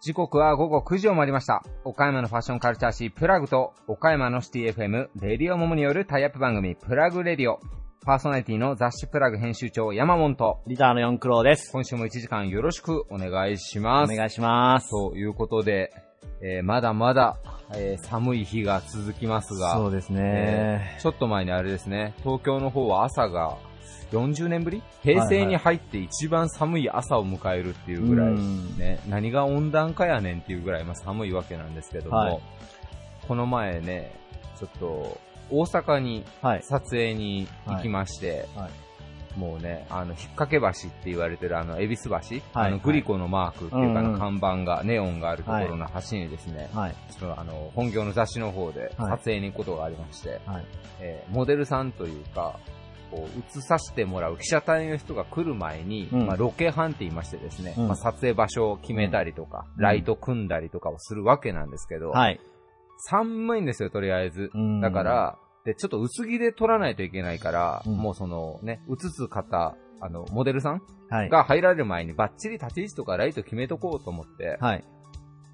時刻は午後9時を回りました。岡山のファッションカルチャー誌プラグと岡山のシティ FM レディオモモによるタイアップ番組プラグレディオ。パーソナリティの雑誌プラグ編集長山本とリターの四クロウです。今週も1時間よろしくお願いします。お願いします。ということで、えーまだまだ、えー寒い日が続きますが、そうですえね。ーちょっと前にあれですね、東京の方は朝が40年ぶり？平成に入って一番寒い朝を迎えるっていうぐらい、うんね、何が温暖化やねんっていうぐらいまあ寒いわけなんですけども、はい。この前ね、ちょっと大阪にはい。撮影に行きまして、はいもうね、あの、引っ掛け橋って言われてるあの、恵比寿橋、あの、はいグリコのマークっていうか、あの看板が、ネオンがあるところの橋にですね、はい。ちょっとあの、本業の雑誌の方ではい撮影に行くことがありまして、はい。えーモデルさんというか、こう、映させてもらう記者隊の人が来る前に、うんまあ、ロケハンって言いましてですね、うんまあ、撮影場所を決めたりとか、うんライト組んだりとかをするわけなんですけど、はい。寒いんですよ、とりあえず。うんだか、ら、で、ちょっと薄着で撮らないといけないから、うんもうそのね、映す方、あの、モデルさんはい。が入られる前にバッチリ立ち位置とかライト決めとこうと思って、はい。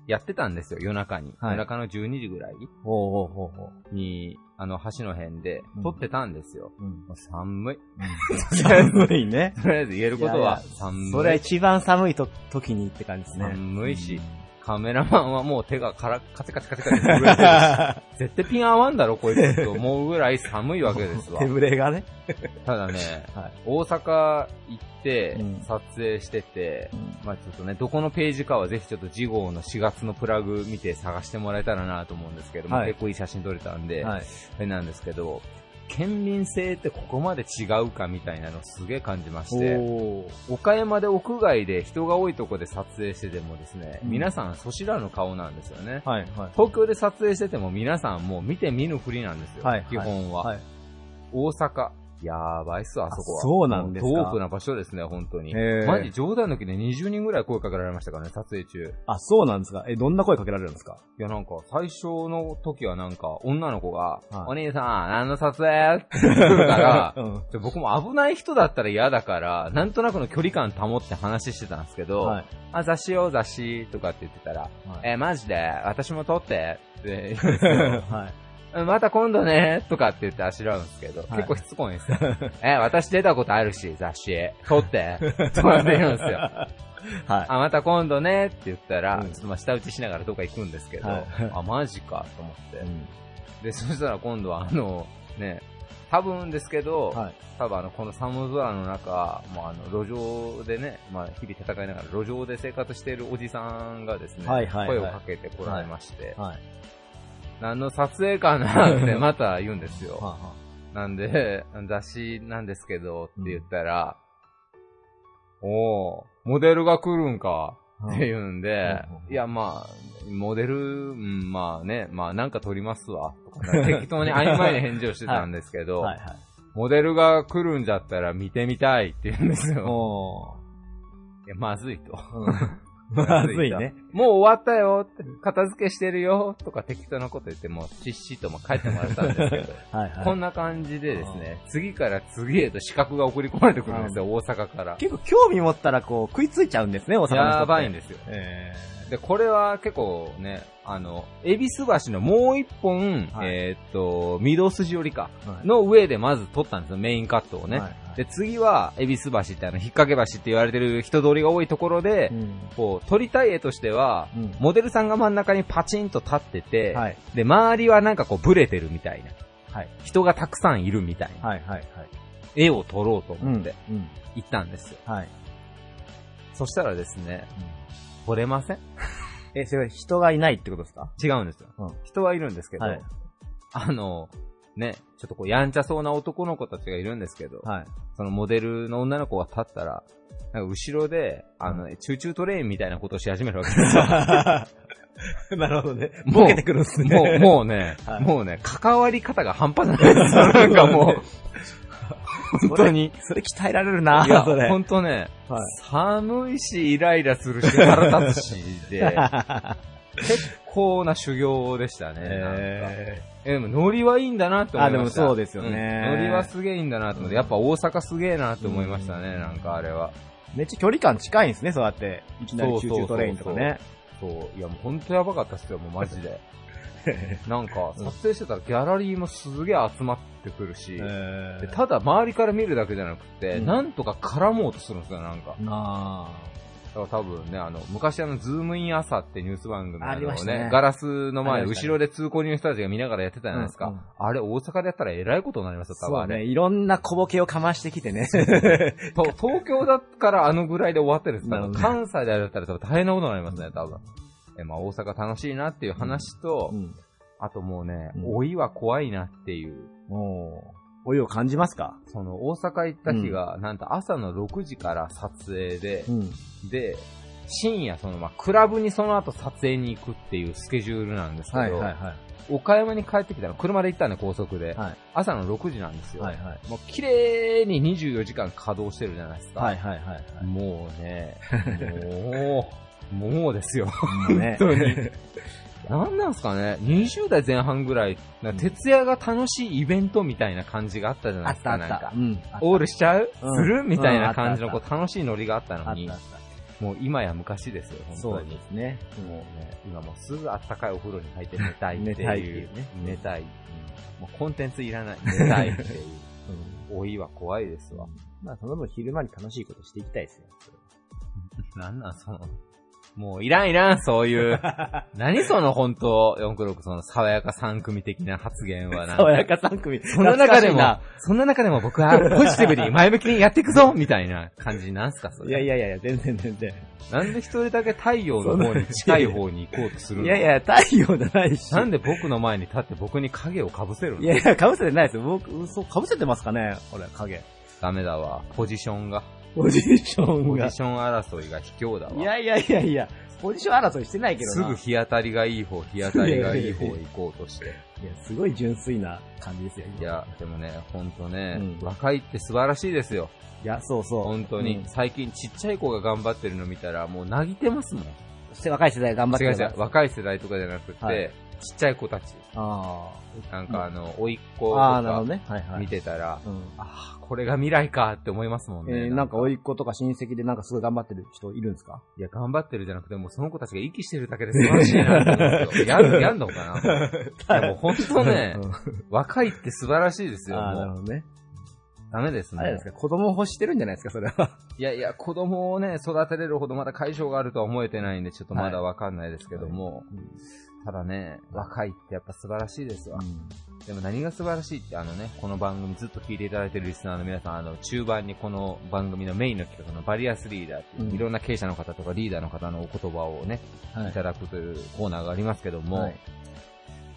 やってたんですよ、夜中に。はい夜中の12時ぐらい。に、あの、橋の辺でうん撮ってたんですよ。うん。寒い。寒いね。とりあえず言えることはいやい寒い。それは一番寒いと時にって感じですね。寒いし、カメラマンはもう手がからカチカチカチカチ震えてる。絶対ピン合わんだろ、こいつ。と思うぐらい寒いわけですわ。手。ぶれがね。ただね、はい。大阪行ってうん。撮影してて、うん。まあちょっとね、どこのページかはぜひちょっと次号の4月のプラグ見て探してもらえたらなと思うんですけども、はい。結構いい写真撮れたんで、はい。あれなんですけど、県民性ってここまで違うかみたいなのすげえ感じまして、岡山で屋外で人が多いとこで撮影しててもですね、うん皆さんそちらの顔なんですよね。はい、はい。東京で撮影してても皆さんもう見て見ぬふりなんですよ、はい基本は。はい。大阪、やばいっす、あそこは。あそうなんですか？もう遠くな場所ですね、本当に。マジ冗談抜きで20人ぐらい声かけられましたからね、撮影中。あ、そうなんですか？え、どんな声かけられるんですか？いや、なんか、最初の時はなんか、女の子が、はいお兄さん、何の撮影って来るから、うん。で僕も危ない人だったら嫌だから、なんとなくの距離感保って話してたんですけど、はい。あ、雑誌よ、雑誌とかって言ってたら、はいえ、マジで、私も撮ってって はい。うんまた今度ね、とかって言ってあしらうんですけど、い結構しつこいんですよ。え、私出たことあるし、雑誌、撮って、とかって言うんですよ。はい。あ、また今度ねって言ったら、うんちょっとまあ舌打ちしながらどっか行くんですけど、はいあ、マジかと思って。うんで、そしたら今度はあの、ね、多分ですけど、はい。多分あの、この寒空の中、もうあの、路上でね、まあ、日々戦いながら路上で生活しているおじさんがですね、はいはいはい声をかけてこられまして、はい。何の撮影かなってまた言うんですよ。はなんで、雑誌なんですけどって言ったら、おー、モデルが来るんかあって言うんでうん、いやまあ、モデル、うん、まあね、まあなんか撮りますわ。とか 適当に曖昧な返事をしてたんですけど、はいはい。モデルが来るんじゃったら見てみたいって言うんですよ。おいや、まずいと。ー。まずいね。もう終わったよって片付けしてるよとか適当なこと言っても、しっしとも帰ってもらったんですけど、はいはい。こんな感じでですね、次から次へと資格が送り込まれてくるんですよ、大阪から。結構興味持ったらこう食いついちゃうんですね、大阪の人。やばいんですよ。えで、これは結構ね、あの、恵比寿橋のもう一本、はいえーっと、御堂筋寄りか、ーはいの上でまず撮ったんですよ、メインカットをね。はいはいで、次は、恵比寿橋ってあの、引っ掛け橋って言われてる人通りが多いところで、うんこう、撮りたい絵としては、うんモデルさんが真ん中にパチンと立ってて、はい。で、周りはなんかこう、ブレてるみたいな。はい。人がたくさんいるみたいな。はいはいはい。絵を撮ろうとうん。思ってうん。行ったんですよ。はい。そしたらですね、撮れません？え、それ人がいないってことですか？違うんですよ。うん人はいるんですけど、はいあの、ね、ちょっとこう、やんちゃそうな男の子たちがいるんですけど、はい。そのモデルの女の子が立ったら、なんか後ろで、あの、チューチュートレインみたいなことをし始めるわけですよ。なるほどね。もうボケてくるんですね。もう、もうね、はいもうね、関わり方が半端じゃないですよ。なんかもう、本当に。それ鍛えられるな、いや、それ。本当ね、はい寒いし、イライラするし、腹立つしで、結構な修行でしたね。ええ、でもノリはいいんだなって思いました。あでもそうですよねうんノリはすげえいいんだなと思って、やっぱ大阪すげえなって思いましたね、なんかあれは。めっちゃ距離感近いんですね、そうやって。いきなり集中トレインとかね。そう、いやもうほんとやばかったっすよ、もうマジで。なんか、撮影してたらギャラリーもすげえ集まってくるし、えでただ周りから見るだけじゃなくて、うんなんとか絡もうとするんですよ、なんか。なだから多分ね、あの、昔あの、ズームイン朝ってニュース番組ありましたねガラスの前、後ろで通行人の人たちが見ながらやってたじゃないですか。うんうんあれ、大阪でやったらえらいことになりますよ、多分。そうね、いろんな小ボケをかましてきてね。と東京だからあのぐらいで終わってるんです多分なるほど関西でやったら多分大変なことになりますね、多分。え、まあ大阪楽しいなっていう話と、うんあともうね、うん老いは怖いなっていう。老いを感じますか？その大阪行った日が、なんと朝の6時から撮影で、ん。で、深夜そのまあクラブにその後撮影に行くっていうスケジュールなんですけど、はいはいはい。岡山に帰ってきたの、車で行ったんで高速で、はい朝の6時なんですよ。はいはい。もう綺麗に24時間稼働してるじゃないですか。はいはいはいはい。もうね、もう、もうですよ。ね。本当に。なんなんすかね ?20 代前半ぐらい、徹夜が楽しいイベントみたいな感じがあったじゃなあいですか。ったあったなんか。うん。オールしちゃう、うんするみたいな感じのこう楽しいノリがあったのに。もう今や昔ですよ、本そう当に。ですね。もうね、今もうすぐあったかいお風呂に入って寝たいっていう。寝たいね寝たい。うんもうコンテンツいらない。寝たいっていう。老いは怖いですわ。まあ、その分昼間に楽しいことしていきたいですよ。なんなんその、もういらんいらん、そういう。何その本当、496その爽やか3組的な発言はな爽やか3組。そんな中でもそんな中でも僕はポジティブに 前向きにやっていくぞみたいな感じなんすかそしいな。いれ。やいやいや、全然全然。なんで一人だけ太陽の方に近い方に行こうとするの？いやいや、太陽じゃないし。なんで僕の前に立って僕に影を被せるの？いやいや、被せてないですよ。僕、嘘、被せてますかね？これ、影。ダメだわ。ポジションが。ポジションがポジ。ション争いが卑怯だわ。いやいやいやいや、ポジション争いしてないけどな。すぐ日当たりがいい方、日当たりがいい方へ行こうとして。いや、すごい純粋な感じですよ。いや、でもね、ほんとね、うん若いって素晴らしいですよ。いや、そうそう。本当に、うん最近ちっちゃい子が頑張ってるの見たら、もう泣いてますもん。若い世代頑張ってる違う違う、若い世代とかじゃなくて、はいちっちゃい子たち。あなんかあの、甥いっ子とかどね。はいはい。見てたら、うん。ああ、これが未来かって思いますもんね。えー、なんか、甥っ子とか親戚でなんかすごい頑張ってる人いるんですか？いや、頑張ってるじゃなくて、もうその子たちが息してるだけで素晴らしいなと思うんですよ。やん、やんのかな？でも本当ね、若いって素晴らしいですよ。ああ、なるほどね。ダメですね。あれです。か、子供欲してるんじゃないですか、それは。いやいや、子供をね、育てれるほどまだ解消があるとは思えてないんで、ちょっとまだわかんないですけども、ただね、若いってやっぱ素晴らしいですわ。でも何が素晴らしいって、あのね、この番組ずっと聞いていただいてるリスナーの皆さん、あの、中盤にこの番組のメインの企画のバリアスリーダーっていう、うん。いろんな経営者の方とかリーダーの方のお言葉をね、はい。いただくというコーナーがありますけども、はい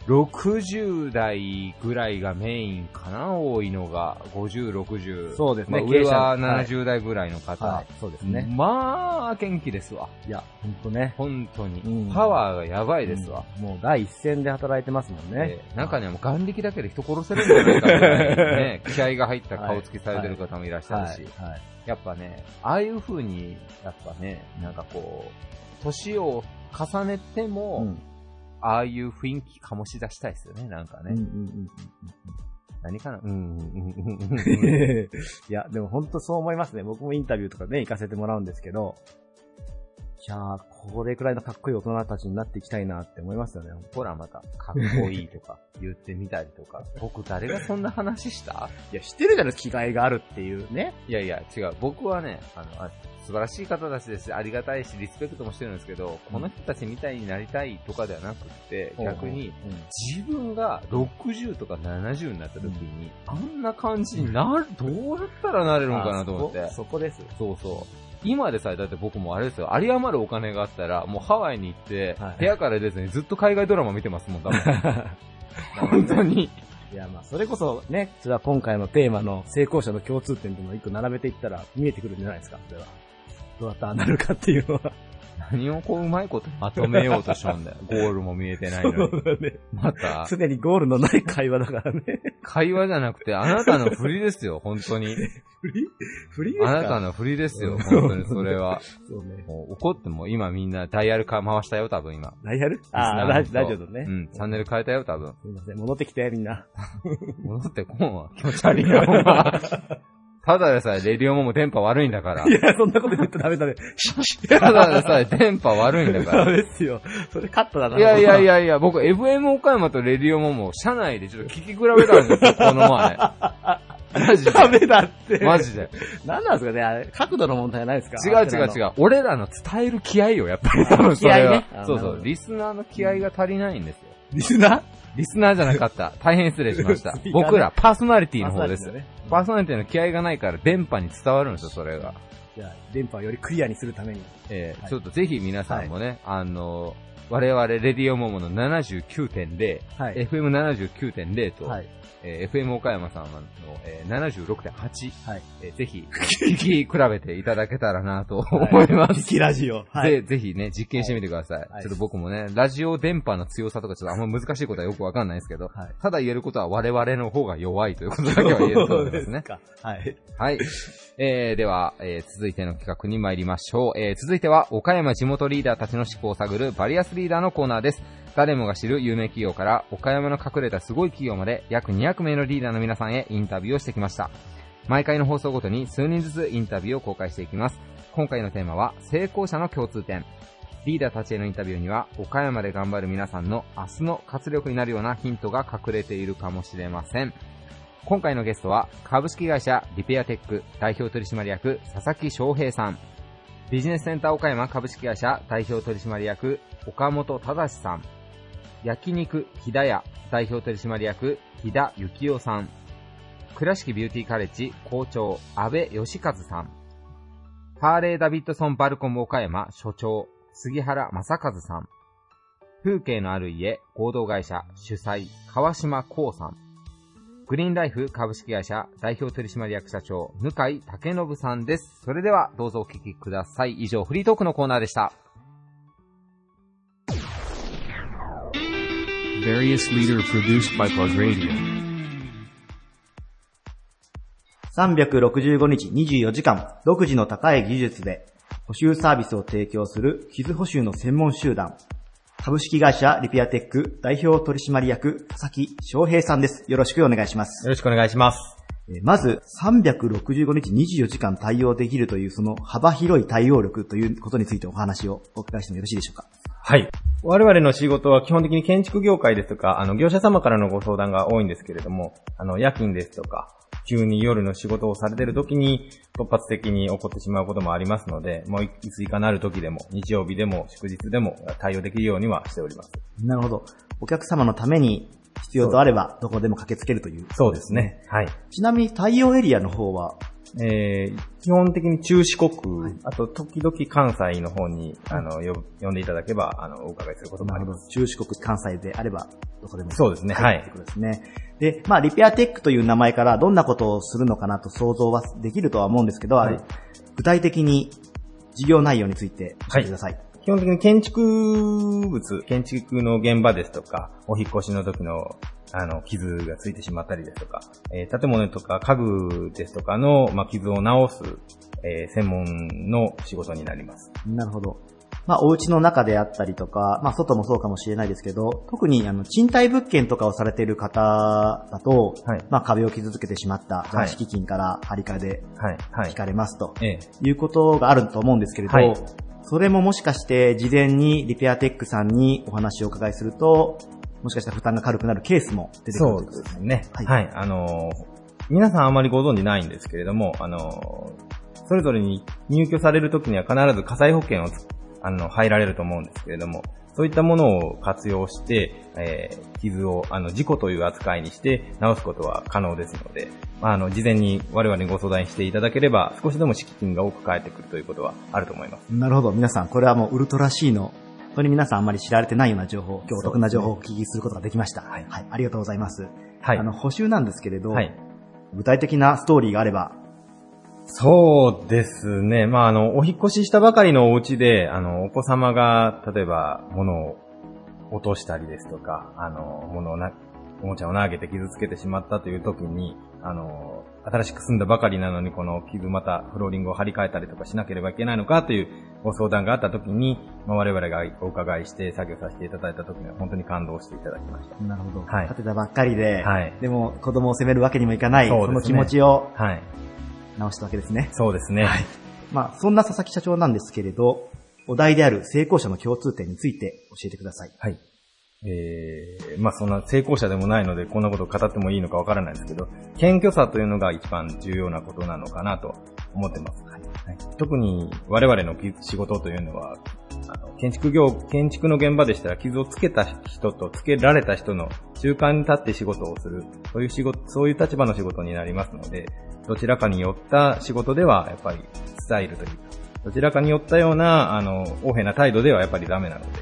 60代ぐらいがメインかな、多いのが、50、60。そうですねまあ上は経営者はい70代ぐらいの方。はい、そうですね。まあ、元気ですわ。いや、ほんとね。本当に。うんパワーがやばいですわ。うんもう第一線で働いてますもんねえ。ー中にはもう眼力だけで人殺せるんじゃないかぐらいね、気合が入った顔つきされてる方もいらっしゃるし、はい。はい。やっぱね、ああいう風に、やっぱね、なんかこう、年を重ねても、うんああいう雰囲気醸し出したいですよね、なんかね。うんうんうん何かなうん、うん、うん。いや、でも本当そう思いますね。僕もインタビューとかね、行かせてもらうんですけど、いやー、これくらいのかっこいい大人たちになっていきたいなって思いますよね。ほらまた、かっこいいとか言ってみたりとか。僕誰がそんな話した？いや、知ってるじゃないですか、気概があるっていうね。いやいや、違う。僕はね、あの、あ素晴らしい方たちですし、ありがたいし、リスペクトもしてるんですけど、この人たちみたいになりたいとかではなくって、逆に、自分が60とか70になった時に、あんな感じになる、どうやったらなれるのかなと思ってあ。そこです。そうそう。今でさえ、だって僕もあれですよ、有り余るお金があったら、もうハワイに行って、はい部屋から出ずにずっと海外ドラマ見てますもん、多分。本当に。いや、まあ、それこそね、それは今回のテーマの成功者の共通点というのを一個並べていったら見えてくるんじゃないですか、それは。どうやったらなるかっていうのは。何をこううまいことまとめようとしようんだよ。ゴールも見えてないのに。ね。また、常にゴールのない会話だからね。会話じゃなくて、あなたの振りですよ、本当に。フリーフリーですか？あなたの振りですよ、うん本当にそれは。そうね。もう怒っても今みんなダイヤルか回したよ、多分今。ダイヤル？ああ、ラジオのね。うん、チャンネル変えたよ、多分。すいません。戻ってきて、みんな。戻ってこんわ。気持ち悪いな、ほんま。ただでさえ、レディオモも電波悪いんだからい。や、そんなこと言ってダメだね。ただでさえ、電波悪いんだかダら。メですよ。それカットだな。いやいやい。やいや、僕 FM 岡山とレディオモも車内でちょっと聞き比べたんですよ、この前。マジで。ダメだって。マジで。何なんですかねあれ、角度の問題ないですか？違う違う違う。俺らの伝える気合よ、やっぱり。多分それは気合ね。そうそう。あなるほどリスナーの気合が足りないんですよ。リスナー？リスナーじゃなかった。大変失礼しました僕ら、パーソナリティの方です。ね。パーソナリティの気合がないから電波に伝わるんですよ、それが。じゃあ、電波をよりクリアにするために。はいえーちょっとぜひ皆さんもね、あの、我々、レディオモモの79.0、はい。FM79.0 と、はい。えー FM 岡山さんの、えー76.8、はい。えーぜひ、聞き比べていただけたらなと思います。キキラジオ。はぜ、い。ぜひね、実験してみてください。はいちょっと僕もね、ラジオ電波の強さとかちょっとあんま難しいことはよくわかんないですけど、はい。ただ言えることは我々の方が弱いということだけは言えると思いますね。か。はい。はい。えー、では、えー、続いての企画に参りましょう。えー、続いては、岡山地元リーダーたちの思考を探るバリアスリーダーのコーナーです。誰もが知る有名企業から、岡山の隠れたすごい企業まで、約200名のリーダーの皆さんへインタビューをしてきました。毎回の放送ごとに数人ずつインタビューを公開していきます。今回のテーマは、成功者の共通点。リーダーたちへのインタビューには、岡山で頑張る皆さんの明日の活力になるようなヒントが隠れているかもしれません。今回のゲストは、株式会社リペアテック代表取締役佐々木翔平さん。ビジネスセンター岡山株式会社代表取締役岡本忠さん。焼肉木田屋代表取締役木田幸雄さん。倉敷ビューティーカレッジ校長安部義和さん。ハーレーダビッドソンバルコム岡山所長杉原正和さん。風景のある家合同会社主催川島光さん。グリーンライフ株式会社代表取締役社長、向井武信さんです。それではどうぞお聞きください。以上、フリートークのコーナーでした。Various leader produced by Plug Radio. 365日24時間、独自の高い技術で補修サービスを提供する傷補修の専門集団、株式会社リピアテック代表取締役佐々木翔平さんです。よろしくお願いします。よろしくお願いします。えーまず、365日24時間対応できるというその幅広い対応力ということについてお話をお伺いしてもよろしいでしょうか？はい。我々の仕事は基本的に建築業界ですとか、あの、業者様からのご相談が多いんですけれども、あの、夜勤ですとか、急に夜の仕事をされてる時に突発的に起こってしまうこともありますので、もういついかなる時でも、日曜日でも祝日でも対応できるようにはしております。なるほど。お客様のために必要とあればどこでも駆けつけるという。そうですね。はい。ちなみに対応エリアの方は、えー基本的に中四国、あと時々関西の方に、あの、呼呼んでいただけば、あの、お伺いすることもあります。中四国、関西であれば、どこでも。そうですねはいということですね。で、まあ、リペアテックという名前からどんなことをするのかなと想像はできるとは思うんですけど、はい具体的に事業内容について教えてください。基本的に建築物、建築の現場ですとか、お引っ越しの時の、あの、傷がついてしまったりですとか、えー建物とか家具ですとかの、まあ、傷を直す、えー専門の仕事になります。なるほど。まあ、お家の中であったりとか、まあ、外もそうかもしれないですけど、特に、あの、賃貸物件とかをされている方だと、はいまあ、壁を傷つけてしまった、じゃあ敷金から張り替えではい、はい引。かれますと。ええいうことがあると思うんですけれど、はいそれももしかして事前にリペアテックさんにお話をお伺いすると、もしかしたら負担が軽くなるケースも出てくるそうですね。ははいい。あのー皆さんあまりご存知ないんですけれども、あのーそれぞれに入居されるときには必ず火災保険をつあの、入られると思うんですけれども、そういったものを活用して、えー傷を、あの、事故という扱いにして直すことは可能ですので、まあ、あの、事前に我々にご相談していただければ、少しでも敷金が多く返ってくるということはあると思います。なるほど。皆さん、これはもうウルトラ C の、本当に皆さんあんまり知られてないような情報、今日お得な情報をお聞きすることができました。はいありがとうございます。はい。あの、補修なんですけれど、はい。具体的なストーリーがあれば、そうですね。まあ、あの、お引っ越ししたばかりのお家で、あの、お子様が、例えば、物を落としたりですとか、あの、物をな、おもちゃを投げて傷つけてしまったという時に、あの、新しく住んだばかりなのに、この傷またフローリングを張り替えたりとかしなければいけないのかというご相談があった時に、まあ、我々がお伺いして作業させていただいた時には本当に感動していただきました。なるほど。はい建てたばっかりで、はいでも子供を責めるわけにもいかない、そねその気持ちをはい。直したわけですね。そうですね。はいまあ、そんな佐々木社長なんですけれど、お題である成功者の共通点について教えてください。はい。えー、まあそんな成功者でもないので、こんなことを語ってもいいのかわからないですけど、謙虚さというのが一番重要なことなのかなと思ってます。はい特に我々の仕事というのは、あの建築業、建築の現場でしたら傷をつけた人とつけられた人の中間に立って仕事をする、そういう仕事、そういう立場の仕事になりますので、どちらかによった仕事ではやっぱりスタイルというか、どちらかによったような、あの、横柄な態度ではやっぱりダメなので、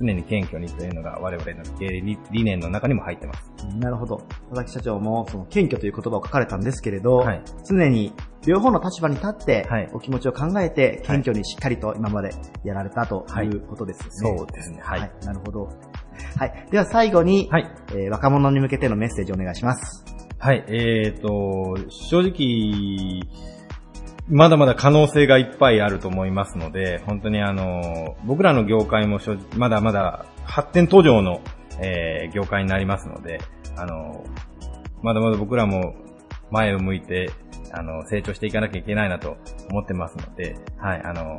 常に謙虚にというのが我々の経営理理念の中にも入ってます。なるほど。佐々木社長も、その謙虚という言葉を書かれたんですけれど、はい常に両方の立場に立ってはい、お気持ちを考えて、謙虚にしっかりと今までやられたということですよね。そうですね。はい。なるほど。はい。では最後に、はい。えー若者に向けてのメッセージをお願いします。はい、えーと、正直、まだまだ可能性がいっぱいあると思いますので、本当にあの、僕らの業界も正直まだまだ発展途上の、えー業界になりますので、あの、まだまだ僕らも前を向いて、あの、成長していかなきゃいけないなと思ってますので、はい、あの、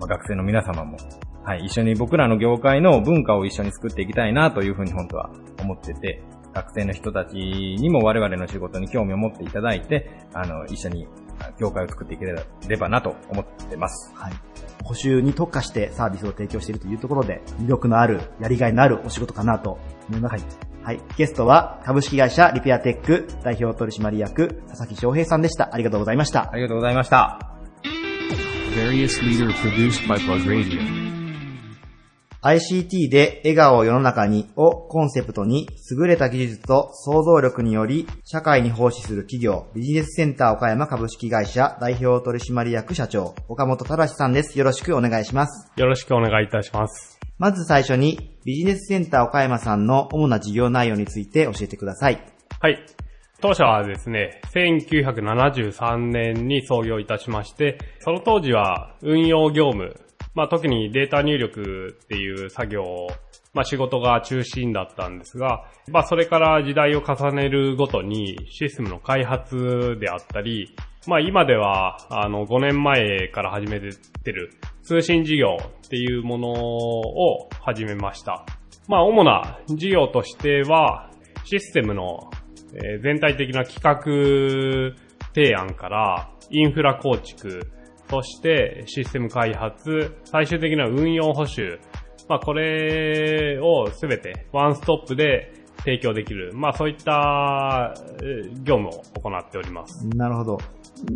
ま学生の皆様も、はい、一緒に僕らの業界の文化を一緒に作っていきたいなというふうに本当は思ってて、学生の人たちにも我々の仕事に興味を持っていただいて、あの、一緒に業界を作っていければなと思ってます。はい。補修に特化してサービスを提供しているというところで、魅力のある、やりがいのあるお仕事かなと思います。はい。ゲストは、株式会社リペアテック代表取締役、佐々木翔平さんでした。ありがとうございましたあ。りがとうございました。ICT で笑顔を世の中にをコンセプトに優れた技術と創造力により社会に奉仕する企業ビジネスセンター岡山株式会社代表取締役社長岡本正さんです。よろしくお願いします。よろしくお願いいたします。まず最初にビジネスセンター岡山さんの主な事業内容について教えてください。はい。当社はですね、1973年に創業いたしまして、その当時は運用業務、まあ特にデータ入力っていう作業、まあ仕事が中心だったんですが、まあそれから時代を重ねるごとにシステムの開発であったり、まあ今ではあの5年前から始めてる通信事業っていうものを始めました。まあ主な事業としてはシステムの全体的な企画提案からインフラ構築、そしてシステム開発、最終的な運用補修、まあこれをすべてワンストップで提供できる、まあそういったえー業務を行っております。なるほど。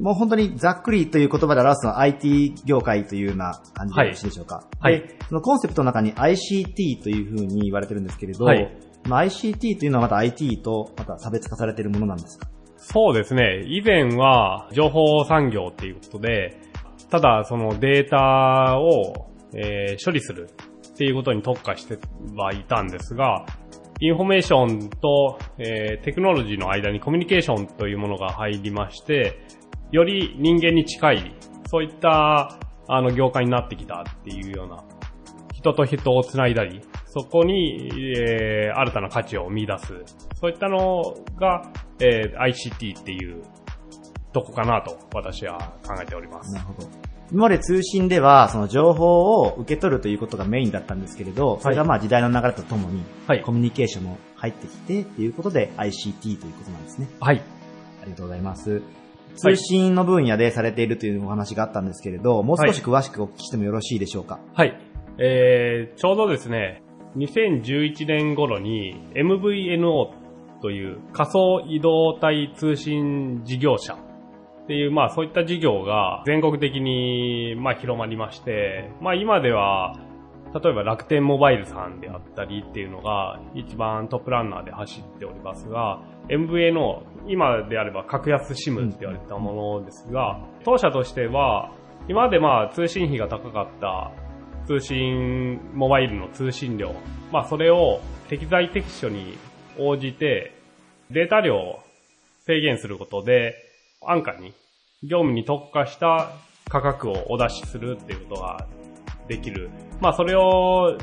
もう本当にざっくりという言葉で表すのは IT 業界というような感じでよろしいでしょうか。はいで、そのコンセプトの中に ICT というふうに言われてるんですけれど、はいまあ ICT というのはまた IT とまた差別化されているものなんですか？そうですね。以前は情報産業っていうことで、ただそのデータを、えー処理するっていうことに特化してはいたんですが、インフォメーションと、えーテクノロジーの間にコミュニケーションというものが入りまして、より人間に近い、そういったあの業界になってきたっていうような、人と人をつないだり、そこに、えー新たな価値を見出す。そういったのが、えー ICT っていうとこかなと私は考えておりますな。るほど。今まで通信では、その情報を受け取るということがメインだったんですけれど、それがまあ時代の流れとともに、はいコミュニケーションも入ってきてっていうことで ICT ということなんですね。はい。ありがとうございます。通信の分野でされているというお話があったんですけれど、もう少し詳しくお聞きしてもよろしいでしょうか？はい。えー、ちょうどですね、2011年頃に MVNO という仮想移動体通信事業者っていう、まあそういった事業が全国的に、まあ広まりまして、まあ今では、例えば楽天モバイルさんであったりっていうのが一番トップランナーで走っておりますが、MVA の今であれば格安 SIM って言われたものですが、当社としては、今までまあ通信費が高かった通信、モバイルの通信量、まあそれを適材適所に応じてデータ量を制限することで安価に業務に特化した価格をお出しするっていうことができる。まあそれを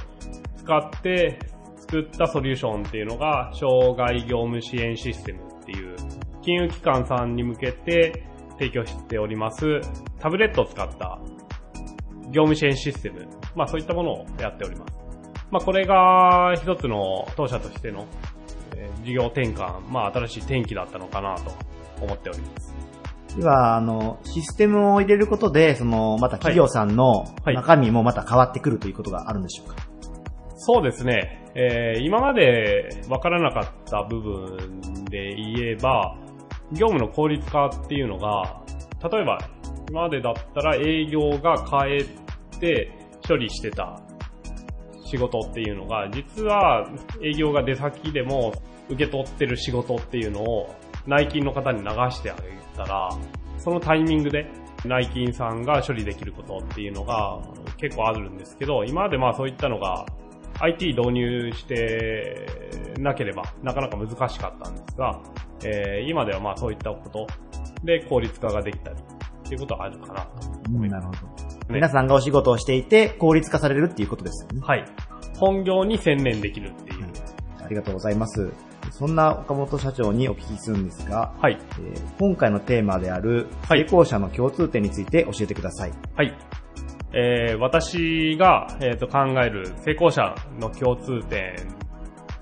使って作ったソリューションっていうのが障害業務支援システムっていう金融機関さんに向けて提供しておりますタブレットを使った業務支援システム。まあそういったものをやっております。まあこれが一つの当社としての事業転換、まあ新しい転機だったのかなと思っております。では、あの、システムを入れることで、その、また企業さんのはい。中身もまた変わってくるということがあるんでしょうか、そうですね。えー今まで分からなかった部分で言えば、業務の効率化っていうのが、例えば、今までだったら営業が変えて処理してた仕事っていうのが、実は営業が出先でも受け取ってる仕事っていうのを内勤の方に流してあげたら、そのタイミングで内勤さんが処理できることっていうのが結構あるんですけど、今までまあそういったのが IT 導入してなければなかなか難しかったんですが、えー今ではまあそういったことで効率化ができたりっていうことはあるかなと思います。なるほど。皆さんがお仕事をしていて効率化されるっていうことですよね。はい。本業に専念できるっていう。ありがとうございます。そんな岡本社長にお聞きするんですが、はい。えー今回のテーマである成はい功者の共通点について教えてください。はい。えー私が、えーと考える成功者の共通点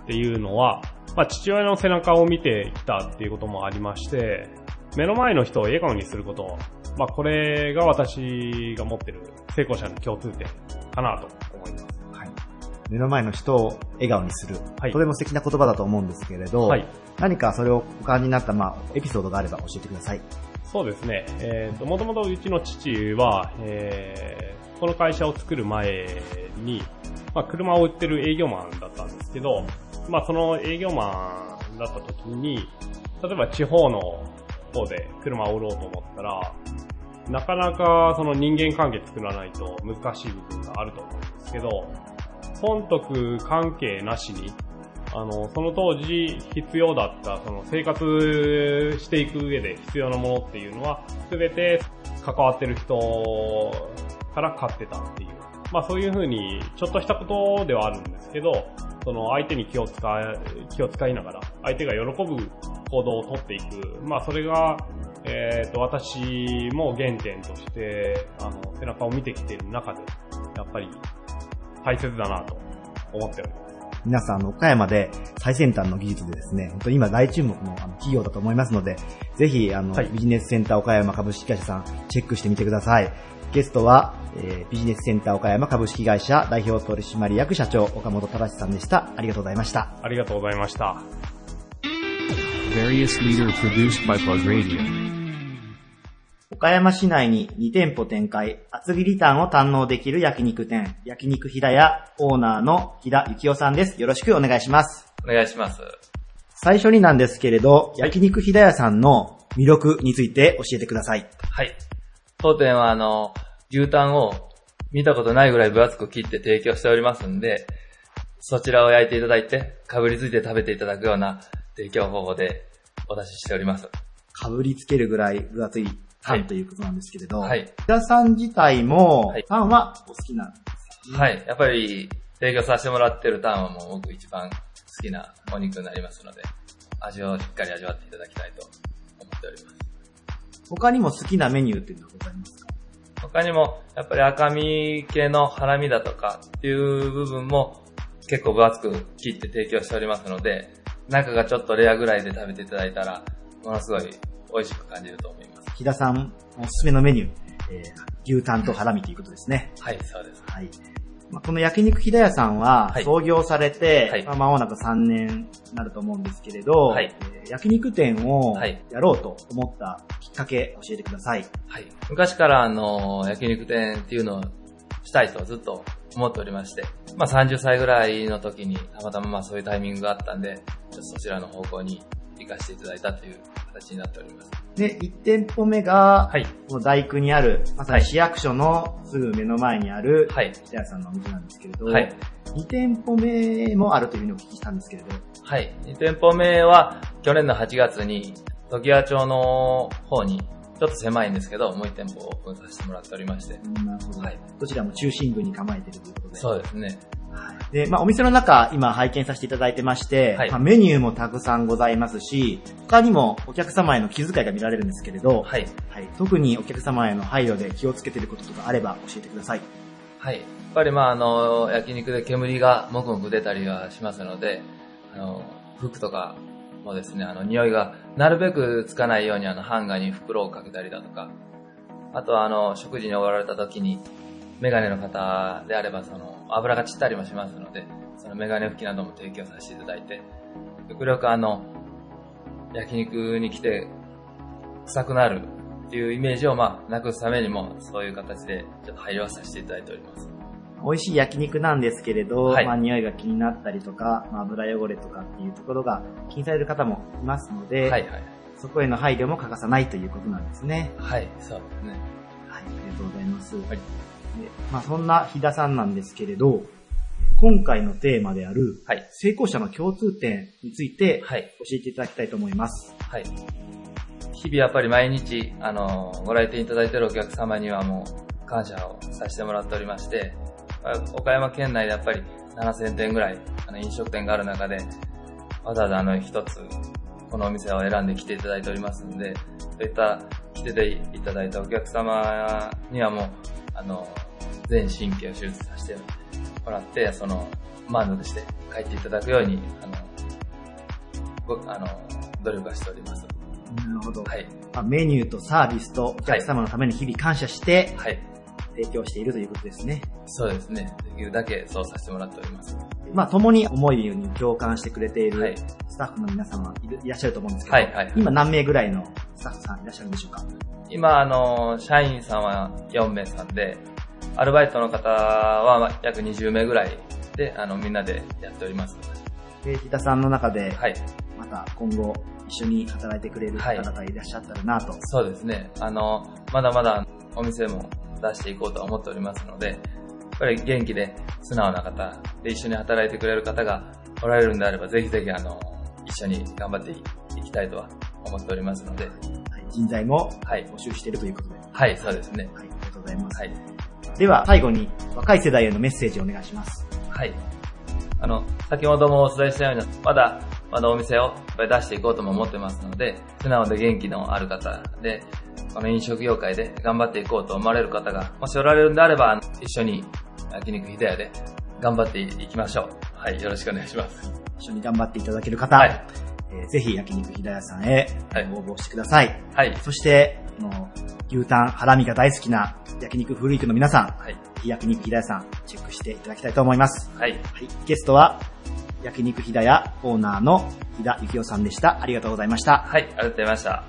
っていうのは、まあ、父親の背中を見てきたっていうこともありまして、目の前の人を笑顔にすること、まあ、これが私が持ってる成功者の共通点かなと思います。はい。目の前の人を笑顔にする。はいとても素敵な言葉だと思うんですけれど、はい。何かそれをお感じになった、まあ、エピソードがあれば教えてください。そうですね。えっ、と、もともとうちの父は、えーこの会社を作る前に、まあ、車を売ってる営業マンだったんですけど、まあ、その営業マンだった時に、例えば地方の方で車を売ろうと思ったら、なかなかその人間関係作らないと難しい部分があると思うんですけど、損得関係なしに、あの、その当時必要だった、その生活していく上で必要なものっていうのは、すべて関わってる人から買ってたっていう。まあそういうふうに、ちょっとしたことではあるんですけど、その相手に気を使い、気を使いながら、相手が喜ぶ行動をとっていく。まあそれが、えっ、と、私も原点として、あの、背中を見てきている中で、やっぱり大切だなと思っております。皆さん、あの、岡山で最先端の技術でですね、本当に今大注目のあの企業だと思いますので、ぜひ、あの、はいビジネスセンター岡山株式会社さん、チェックしてみてください。ゲストは、えービジネスセンター岡山株式会社代表取締役社長、岡本正さんでした。ありがとうございました。ありがとうございました。岡山市内に2店舗展開、厚切りタンを堪能できる焼肉店、焼肉ひだやオーナーの木田幸雄さんです。よろしくお願いします。お願いします。最初になんですけれど、焼肉ひだやさんの魅力について教えてください。はい。当店はあの、牛タンを見たことないぐらい分厚く切って提供しておりますんで、そちらを焼いていただいて、かぶりついて食べていただくような提供方法でお出ししております。かぶりつけるぐらい分厚いタはいンということなんですけれど、はい。木田さん自体もはいタンはお好きなんですはい。やっぱり提供させてもらってるタンはもう僕一番好きなお肉になりますので、味をしっかり味わっていただきたいと思っております。他にも好きなメニューっていうのはございますか？他にも、やっぱり赤身系のハラミだとかっていう部分も結構分厚く切って提供しておりますので、中がちょっとレアぐらいで食べていただいたら、ものすごい美味しく感じると思います。木田さんおすすめのメニュー、えー牛タンとハラミということですね。はい、そうです。はい。まあ、この焼肉ひだやさんははい創業されて、はいまあ、間もなく3年になると思うんですけれど、はいえー焼肉店をはいやろうと思ったきっかけ教えてください。はい。昔からあの、焼肉店っていうのをしたいとずっと思っておりまして、まあ30歳ぐらいの時にたまたままあそういうタイミングがあったんで、ちょっとそちらの方向に行かせていただいたという形になっております。で、1店舗目が、はい。この大工にある、まさに市役所のすぐ目の前にある、はい。北屋さんのお店なんですけれど、はい。2店舗目もあるというふうにお聞きしたんですけれど、はい。2店舗目は、去年の8月に、時谷町の方に、ちょっと狭いんですけど、もう1店舗オープンさせてもらっておりまして。なるほど。はい。どちらも中心部に構えているということで。そうですね。で、まあお店の中、今拝見させていただいてまして、はいまあ、メニューもたくさんございますし、他にもお客様への気遣いが見られるんですけれど、はい。はい、特にお客様への配慮で気をつけていることとかあれば教えてください。はい。やっぱりまああの、焼肉で煙がもくもく出たりはしますので、あの、服とかもですね、あの、匂いがなるべくつかないようにあの、ハンガーに袋をかけたりだとか、あとはあの、食事に終わられた時に、メガネの方であればその、油が散ったりもしますので、そのメガネ拭きなども提供させていただいて、極力あの、焼肉に来て臭くなるっていうイメージをまあ、なくすためにも、そういう形でちょっと配慮はさせていただいております。美味しい焼肉なんですけれど、はいまあ匂いが気になったりとか、まあ油汚れとかっていうところが気にされる方もいますので、はいはい。そこへの配慮も欠かさないということなんですね。はい、そうですね。はい、ありがとうございます。はいでまあそんな日田さんなんですけれど、今回のテーマである、はい。成功者の共通点についてはい。教えていただきたいと思います。はい。日々やっぱり毎日、あの、ご来店いただいているお客様にはもう感謝をさせてもらっておりまして、あ岡山県内でやっぱり7000店ぐらいあの飲食店がある中で、わざわざあの一つ、このお店を選んで来ていただいておりますので、そういった来てていただいたお客様にはもう、あの、全神経を手術させてもらって、その、満足して帰っていただくように、あの、ごあの、努力はしております。なるほど。はい。まあメニューとサービスとお客様のために日々感謝してはい。提供しているということですね。そうですね。できるだけそうさせてもらっております。まあ、共に思いに共感してくれていはいる。スタッフの皆様いるいらっしゃると思うんですけど、はいはいはい今何名ぐらいのスタッフさんいらっしゃるんでしょうか？今、あの、社員さんは4名さんで、アルバイトの方はまあ約20名ぐらいで、あの、みんなでやっております。で、日田さんの中で、はい。また今後一緒に働いてくれる方々いらっしゃったらなと。そうですね。あの、まだまだお店も出していこうとは思っておりますので、やっぱり元気で素直な方で一緒に働いてくれる方がおられるんであれば、ぜひぜひあの、一緒に頑張っていきたいとは思っておりますので、はい人材もはい。募集しているということで。はい、そうですね。はい、ありがとうございます。はい。では、最後に若い世代へのメッセージをお願いします。はい。あの、先ほどもお伝えしたように、まだ、まだお店をいっぱい出していこうとも思ってますので、素直で元気のある方で、この飲食業界で頑張っていこうと思われる方が、もしおられるんであれば、一緒に焼肉ひだやで頑張っていきましょう。はい、よろしくお願いします。一緒に頑張っていただける方、はいえーぜひ焼肉ひだやさんへはい応募してください。はい。そして、あの牛タン、ハラミが大好きな焼肉フリークの皆さん、はい。焼肉ひだやさん、チェックしていただきたいと思います。はい。はい、ゲストは、焼肉ひだやオーナーのひだゆきおさんでした。ありがとうございました。はい、ありがとうございました。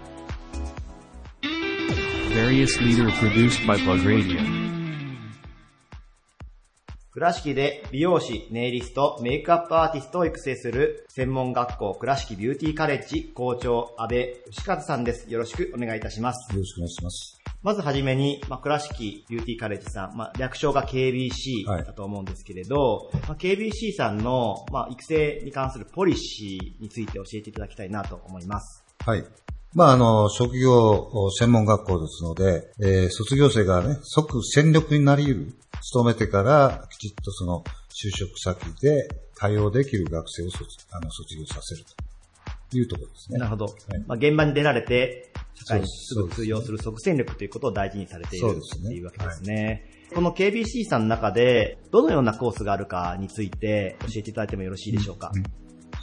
倉敷で美容師、ネイリスト、メイクアップアーティストを育成する専門学校倉敷ビューティーカレッジ校長安部義和さんです。よろしくお願いいたします。よろしくお願いします。まずはじめに、まあ、倉敷ビューティーカレッジさん、まあ、略称が KBC はいだと思うんですけれど、まあ、KBC さんの、まあ、育成に関するポリシーについて教えていただきたいなと思います。はい。まあ、あの、職業専門学校ですので、えー卒業生がね、即戦力になり得る、勤めてから、きちっとその、就職先で対応できる学生を卒あの卒業させるというところですね。なるほど。いまあ、現場に出られて、社会にすぐ通用する即戦力ということを大事にされているそうですねっていうわけですね。この KBC さんの中で、どのようなコースがあるかについて教えていただいてもよろしいでしょうか？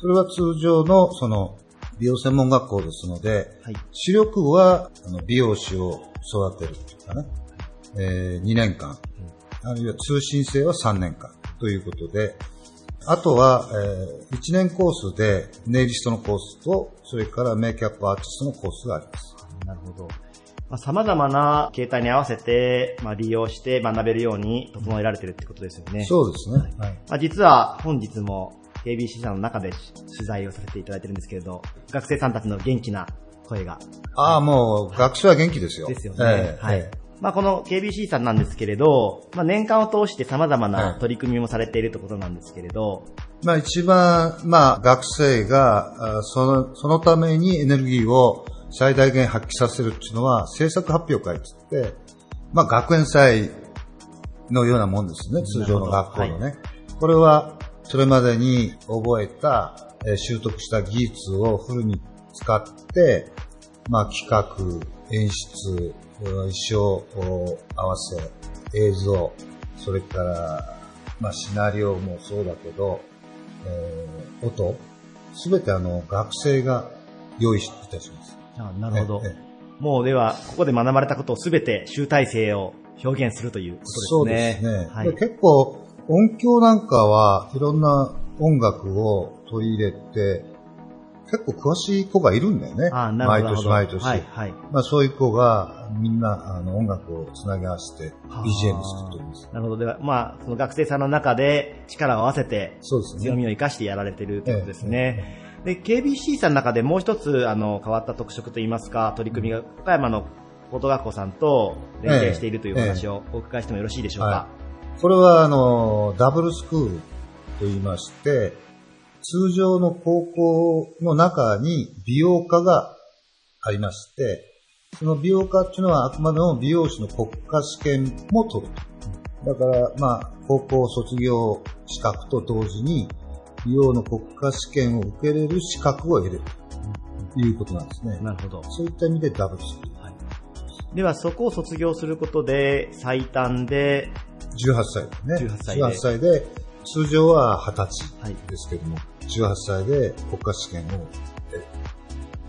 それは通常の、その、美容専門学校ですので、はい。視力は、あの美容師を育てるというかね、えー2年間、あるいは通信制は3年間ということで、あとは、え1年コースでネイリストのコースと、それからメイクアップアーティストのコースがあります。なるほど。まあ、様々な形態に合わせて、まあ、利用して学べるように整えられてるってことですよね。そうですね。はい。まあ、実は本日も KBC さんの中で取材をさせていただいてるんですけれど、学生さんたちの元気な声が。ああ、もう、学生は元気ですよ。ですよね。ええはい。まあ、この KBC さんなんですけれど、まあ、年間を通して様々な取り組みもされているということなんですけれど、まあ一番、まあ学生が、あその、そのためにエネルギーを最大限発揮させるっていうのは、政策発表会って言って、まあ学園祭のようなもんですね、通常の学校のね。これは、それまでに覚えた、えー習得した技術をフルに使って、まあ企画、演出、衣装を合わせ、映像、それから、まあシナリオもそうだけど、えー音、すべてあの、学生が用意いたします。あなるほどええ。もうでは、ここで学ばれたことをすべて集大成を表現するということですね。そうですね。はいで。結構、音響なんかはいろんな音楽を取り入れて、結構詳しい子がいるんだよね。あなるほど。毎年毎年。はい、はい。まあそういう子がみんなあの音楽をつなぎ合わせて BGM 作っております。なるほど。では、まあ、その学生さんの中で力を合わせて、そうですね。強みを生かしてやられてるということですね。で、KBC さんの中でもう一つ、あの、変わった特色といいますか、取り組みが、岡山の高等学校さんと連携しているというお話をお伺いしてもよろしいでしょうか？はこれはあの、ダブルスクールと言いまして、通常の高校の中に美容科がありまして、その美容科っていうのはあくまでも美容師の国家試験も取ると。だから、まあ、高校卒業資格と同時に、美容の国家試験を受けれる資格を得れるということなんですね。なるほど。そういった意味でダブルスクール。では、そこを卒業することで、最短で、18歳ですね。18歳で18歳で、通常は20歳はいですけども、18歳で国家試験をえ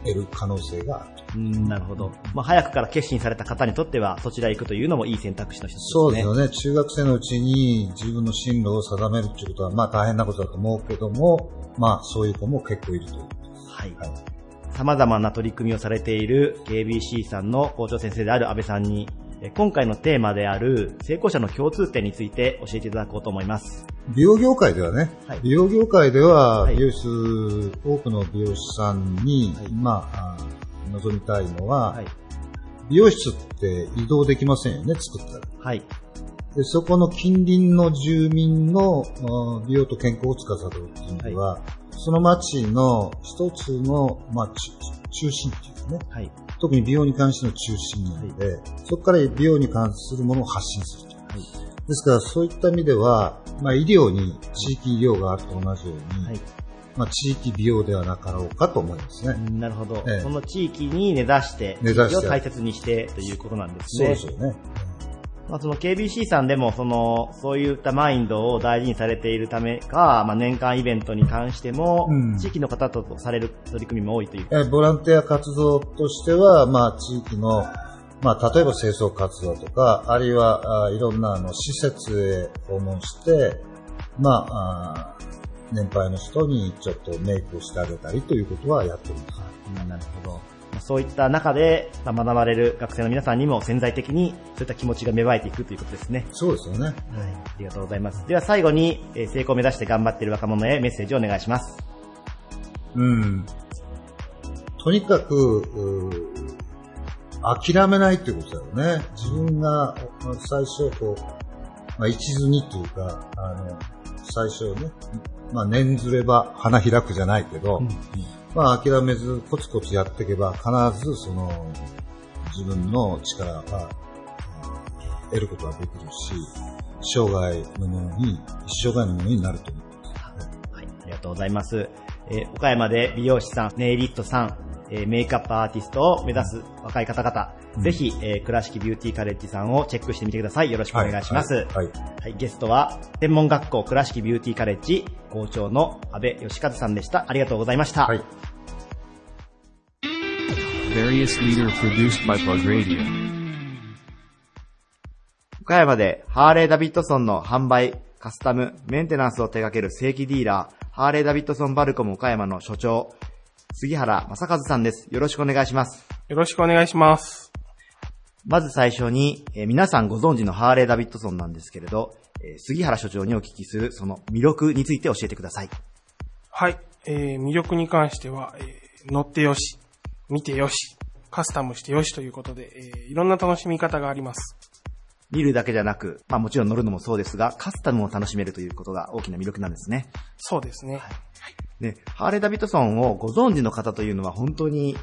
得る可能性があると。うん、なるほど。まあ、早くから決心された方にとっては、そちらへ行くというのもいい選択肢の一つですね。そうですよね。中学生のうちに自分の進路を定めるっていうことは、まあ大変なことだと思うけども、まあそういう子も結構いるという。はいはい。様々な取り組みをされている KBC さんの校長先生である安倍さんに、え今回のテーマである成功者の共通点について教えていただこうと思います。美容業界ではね、はい美容業界では、はい美容室、多くの美容師さんに、はいまあ、あ望みたいのは、はい。美容室って移動できませんよね、作ったら。はい。でそこの近隣の住民のあ美容と健康を司るっていう意味では、その町の一つの、まあ、中中心っていうかね、はい。特に美容に関しての中心なので、そこから美容に関するものを発信すると。はい。ですから、そういった意味では、まあ、医療に地域医療があると同じように、はい。まあ、地域美容ではなかろうかと思いますね。なるほど。ええその地域に根ざして、根ざしてを大切にしてということなんですそうね。ですよね。まあ、その KBC さんでも、その、そういったマインドを大事にされているためか、まあ、年間イベントに関しても、うん地域の方とされる取り組みも多いという。えーボランティア活動としては、まあ、地域の、まあ、例えば清掃活動とか、あるいは、あいろんなあの施設へ訪問して、まああー、年配の人にちょっとメイクをしてあげたりということはやっております。うんなるほど。まあそういった中で、まあ学ばれる学生の皆さんにも潜在的にそういった気持ちが芽生えていくということですね。そうですよね。はい。ありがとうございます。では最後に、えー成功を目指して頑張っている若者へメッセージをお願いします。うん。とにかく、諦めないっていうことだよね。自分が最初こう、まあ、一途にっていうか、あの、最初ね、まあ、念ずれば花開くじゃないけど、まあ、諦めずコツコツやっていけば、必ずその、自分の力は、得ることができるし、生涯のものに、一生涯のものになると思います。はい。ありがとうございます。えー岡山で美容師さん、ネイリストさん、えーメイクアップアーティストを目指す若い方々、ぜひ、えー倉敷ビューティーカレッジさんをチェックしてみてください。よろしくお願いします。はい。はいはい、ゲストは、専門学校倉敷ビューティーカレッジ校長の安倍義和さんでした。ありがとうございました。はい Various leader produced by Plug Radio. 岡山でハーレー・ダビッドソンの販売、カスタム、メンテナンスを手掛ける正規ディーラー、ハーレー・ダビッドソン・バルコム岡山の所長、杉原正和さんです。よろしくお願いします。よろしくお願いします。まず最初に、えー皆さんご存知のハーレー・ダビッドソンなんですけれど、えー杉原所長にお聞きするその魅力について教えてください。はい。えー魅力に関しては、えー乗ってよし、見てよし、カスタムしてよしということで、えーいろんな楽しみ方があります。見るだけじゃなく、まあもちろん乗るのもそうですが、カスタムを楽しめるということが大きな魅力なんですね。そうですね。ね、ハーレー・ダビッドソンをご存知の方というのは本当に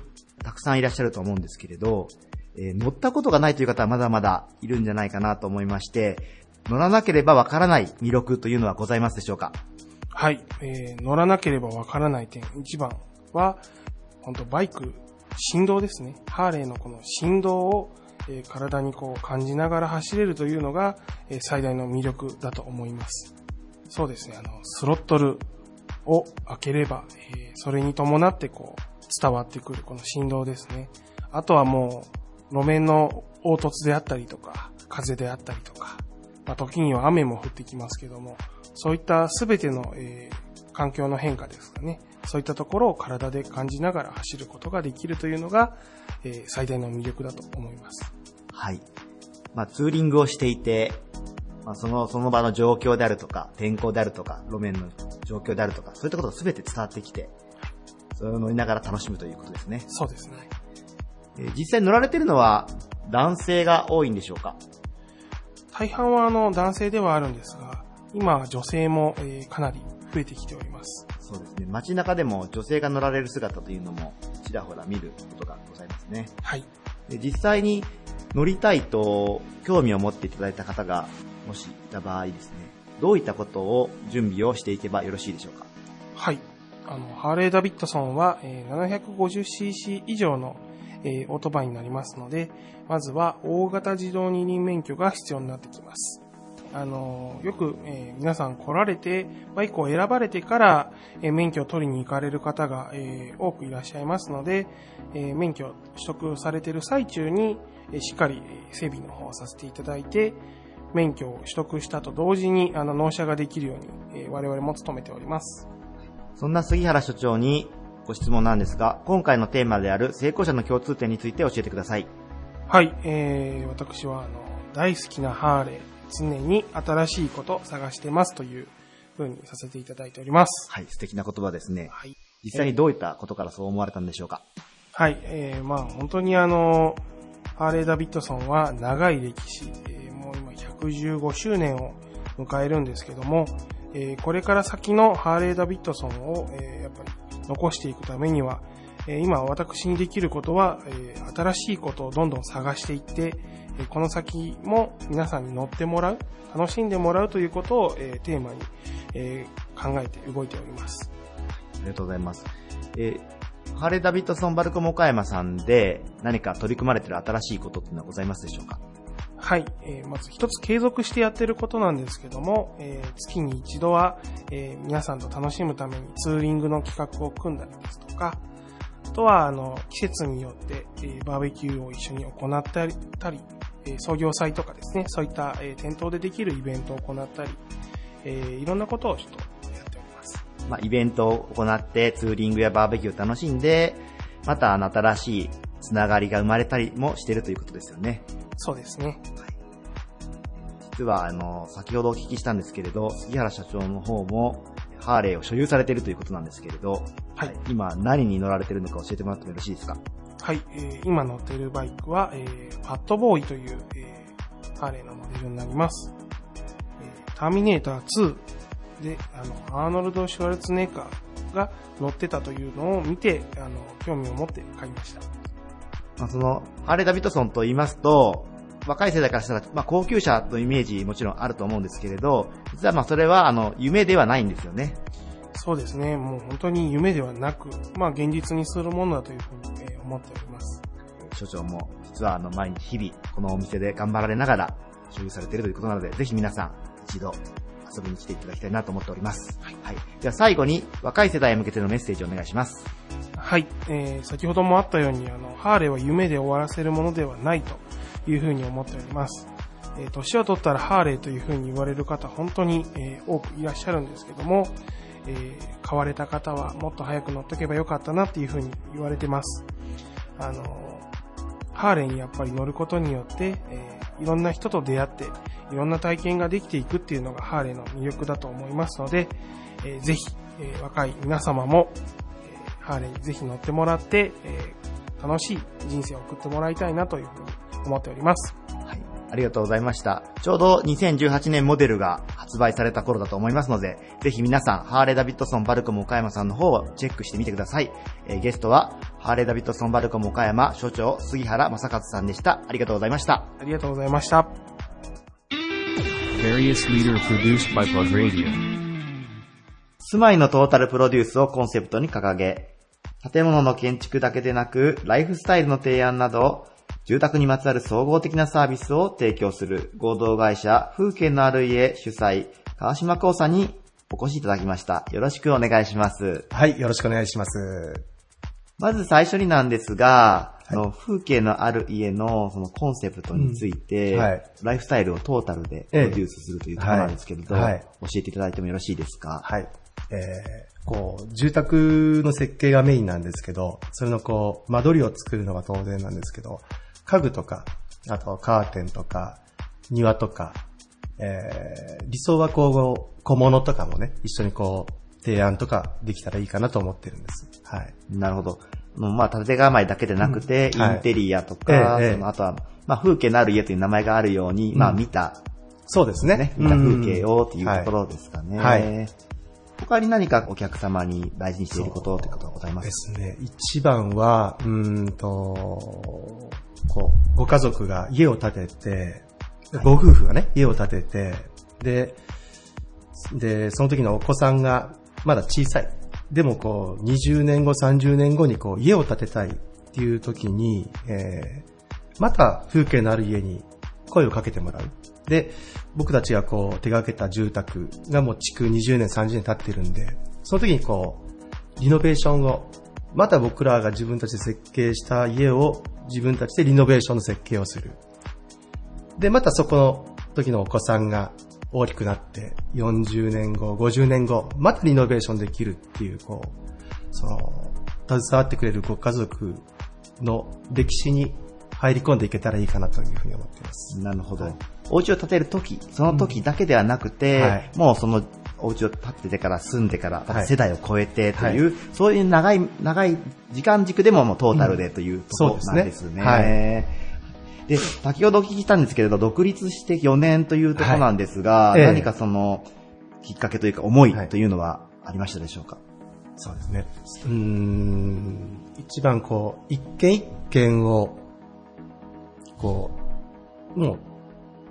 たくさんいらっしゃると思うんですけれど、えー乗ったことがないという方はまだまだいるんじゃないかなと思いまして、乗らなければわからない魅力というのはございますでしょうか？はい。えー乗らなければわからない点、一番は、本当バイク、振動ですね。ハーレーのこの振動を、え体にこう感じながら走れるというのが、え最大の魅力だと思います。そうですね。あの、スロットルを開ければ、えそれに伴ってこう、伝わってくるこの振動ですね。あとはもう、路面の凹凸であったりとか、風であったりとか、まあ、時には雨も降ってきますけども、そういったすべての、えー環境の変化ですかね。そういったところを体で感じながら走ることができるというのが、えー最大の魅力だと思います。はい。まあ、ツーリングをしていて、まあ、その、その場の状況であるとか、天候であるとか、路面の状況であるとか、そういったことが全て伝わってきて、それを乗りながら楽しむということですね。そうですね。えー実際乗られてるのは男性が多いんでしょうか？大半はあの男性ではあるんですが、今は女性も、えーかなり増えてきております。そうですね。街中でも女性が乗られる姿というのもちらほら見ることがございますね。はい。で実際に乗りたいと興味を持っていただいた方がもしいた場合ですね、どういったことを準備をしていけばよろしいでしょうか？はい。あの、ハーレー・ダビッドソンは、えー 750cc 以上の、えーオートバイになりますので、まずは大型自動二輪免許が必要になってきます。あの、よく、えー皆さん来られて、バイクを選ばれてから、えー免許を取りに行かれる方が、えー多くいらっしゃいますので、えー免許を取得されている最中に、えーしっかりえー整備の方をさせていただいて、免許を取得したと同時に、あの、納車ができるように、えー我々も努めております。そんな杉原所長にご質問なんですが、今回のテーマである成功者の共通点について教えてください。はい、えー、私は、あの、大好きなハーレー、常に新しいことを探してますという風にさせていただいております。はい、素敵な言葉ですね。はい。実際にどういったことからそう思われたんでしょうか？はい、えー、まあ本当にあの、ハーレー・ダビッドソンは長い歴史、えーもう今115周年を迎えるんですけども、えーこれから先のハーレー・ダビッドソンを、えーやっぱり残していくためには、えー今私にできることは、えー新しいことをどんどん探していって、えーこの先も皆さんに乗ってもらう、楽しんでもらうということを、えーテーマに、えー考えて動いております。ありがとうございます。えーハーレー・ダビッドソン・バルコモ岡山さんで何か取り組まれている新しいことっていうのはございますでしょうか？はい。えーまず一つ継続してやってることなんですけども、えー月に一度は、えー皆さんと楽しむためにツーリングの企画を組んだりですとか、あとは、あの、季節によって、えーバーベキューを一緒に行ったり、たりえー創業祭とかですね、そういった、えー店頭でできるイベントを行ったり、えーいろんなことをちょっとやっております。まあ、イベントを行ってツーリングやバーベキューを楽しんで、また新しいつながりが生まれたりもしているということですよね。そうですね。実はあの、先ほどお聞きしたんですけれど、杉原社長の方もハーレーを所有されているということなんですけれど、はい今何に乗られているのか教えてもらってもよろしいですか？はい、えー今乗っているバイクは、えー、パッドボーイという、えーハーレーのモデルになります。えーターミネーター2で、あの、アーノルド・シュワルツェネッガーが乗ってたというのを見て、あの、興味を持って買いました。まあ、その、ハーレー・ダビッドソンと言いますと、若い世代からしたら、まあ、高級車のイメージもちろんあると思うんですけれど、実はまあそれはあの、夢ではないんですよね。そうですね、もう本当に夢ではなく、まあ現実にするものだというふうに、えー思っております。所長も実はあの毎日日々このお店で頑張られながら所有されているということなので、ぜひ皆さん一度遊びに来ていただきたいなと思っております。はい。では最後に若い世代へ向けてのメッセージをお願いします。はい、えー先ほどもあったように、あの、ハーレーは夢で終わらせるものではないというふうに思っております。えー年を取ったらハーレーというふうに言われる方、本当に、えー多くいらっしゃるんですけども、えー買われた方はもっと早く乗っとけばよかったなっていうふうに言われてます。あの、ハーレーにやっぱり乗ることによって、えーいろんな人と出会って、いろんな体験ができていくっていうのがハーレーの魅力だと思いますので、えーぜひ、えー若い皆様も、えーハーレーにぜひ乗ってもらって、えー楽しい人生を送ってもらいたいなというふうに思っております。はい。ありがとうございました。ちょうど2018年モデルが発売された頃だと思いますので、ぜひ皆さん、ハーレーダビッドソンバルコム岡山さんの方をチェックしてみてください。えーゲストは、ハーレーダビッドソンバルコム岡山所長杉原正和さんでした。ありがとうございました。ありがとうございました。Various leader produced by Plug Radio. 住まいのトータルプロデュースをコンセプトに掲げ、建物の建築だけでなく、ライフスタイルの提案など、住宅にまつわる総合的なサービスを提供する合同会社風景のある家主催、川島光さんにお越しいただきました。よろしくお願いします。はい、よろしくお願いします。まず最初になんですが、あの風景のある家のそのコンセプトについて、うんはいライフスタイルをトータルでプロデュースするというところなんですけれど、はいはい教えていただいてもよろしいですか？はい。えー、こう、住宅の設計がメインなんですけど、それのこう、間取りを作るのが当然なんですけど、家具とか、あとカーテンとか、庭とか、えー、理想はこう、小物とかもね、一緒にこう、提案とかできたらいいかなと思ってるんです。はい。なるほど。まあ、建て構えだけでなくて、うんはいインテリアとか、ええそのあとは、まあ、風景のある家という名前があるように、まあ、見た、そうですね。ね、見た風景をっていううんところですかね。はい他に何かお客様に大事にしていることってことはございまですすね。一番は、うーんと、こう、ご家族が家を建てて、ご夫婦がね、家を建てて、で、で、その時のお子さんがまだ小さい。でもこう、20年後、30年後にこう、家を建てたいっていう時に、えーまた風景のある家に声をかけてもらう。で、僕たちがこう、手掛けた住宅がもう築20年、30年経ってるんで、その時にこう、リノベーションを、また僕らが自分たちで設計した家を自分たちでリノベーションの設計をする。で、またそこの時のお子さんが大きくなって、40年後、50年後、またリノベーションできるっていう、こう、その、携わってくれるご家族の歴史に入り込んでいけたらいいかなというふうに思っています。なるほど。お家を建てるとき、その時だけではなくて、はいもうそのお家を建ててから住んでから、はい。世代を超えてという、そういう長い、長い時間軸でももうトータルでというところなんですね。そうですね。はい。で、先ほどお聞きしたんですけれど、独立して4年というところなんですが、はいええ。何かその、きっかけというか思いというのはありましたでしょうか、そうですね。うーん、一番こう、一軒一軒を、こう、もう、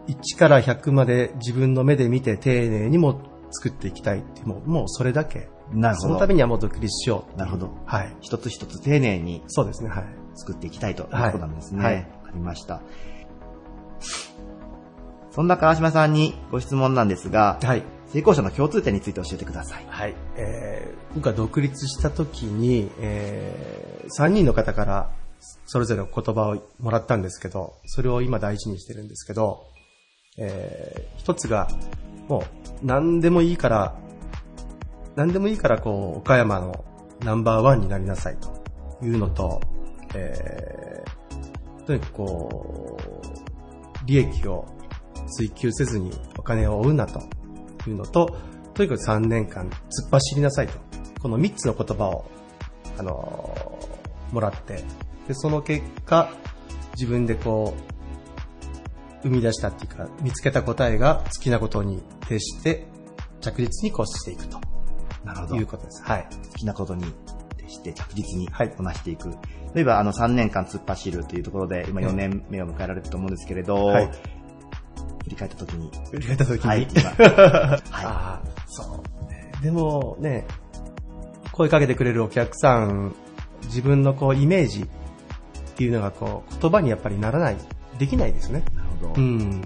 1から100まで自分の目で見て丁寧にも作っていきたいってもう、もうそれだけ。なるほどそのためにはもう独立しよう。なるほど。はい。一つ一つ丁寧にそうですね、はい。作っていきたいというはいことなんですね。わ、はいかりました。そんな川島さんにご質問なんですが、はい。成功者の共通点について教えてください。はい。えー、僕が独立した時に、えー、3人の方からそれぞれの言葉をもらったんですけど、それを今大事にしてるんですけど、えー、一つが、もう、何でもいいから、何でもいいから、こう、岡山のナンバーワンになりなさいというのと、えー、とにかくこう、利益を追求せずにお金を追うなというのと、とにかく3年間突っ走りなさいと。この3つの言葉を、あのーもらって、で、その結果、自分でこう、生み出したっていうか、見つけた答えが好きなことに徹して、着実にこうしていくとなるほど。いうことです。はい。好きなことに徹して着実にはいこなしていく。例えば、あの、3年間突っ走るというところで、今4年目を迎えられると思うんですけれど、はい振り返ったときに、振り返った時に、はい、今 はああ、そうね。でもね、声かけてくれるお客さん、自分のこうイメージっていうのがこう言葉にやっぱりならない、できないですね。い。なるほど。うん。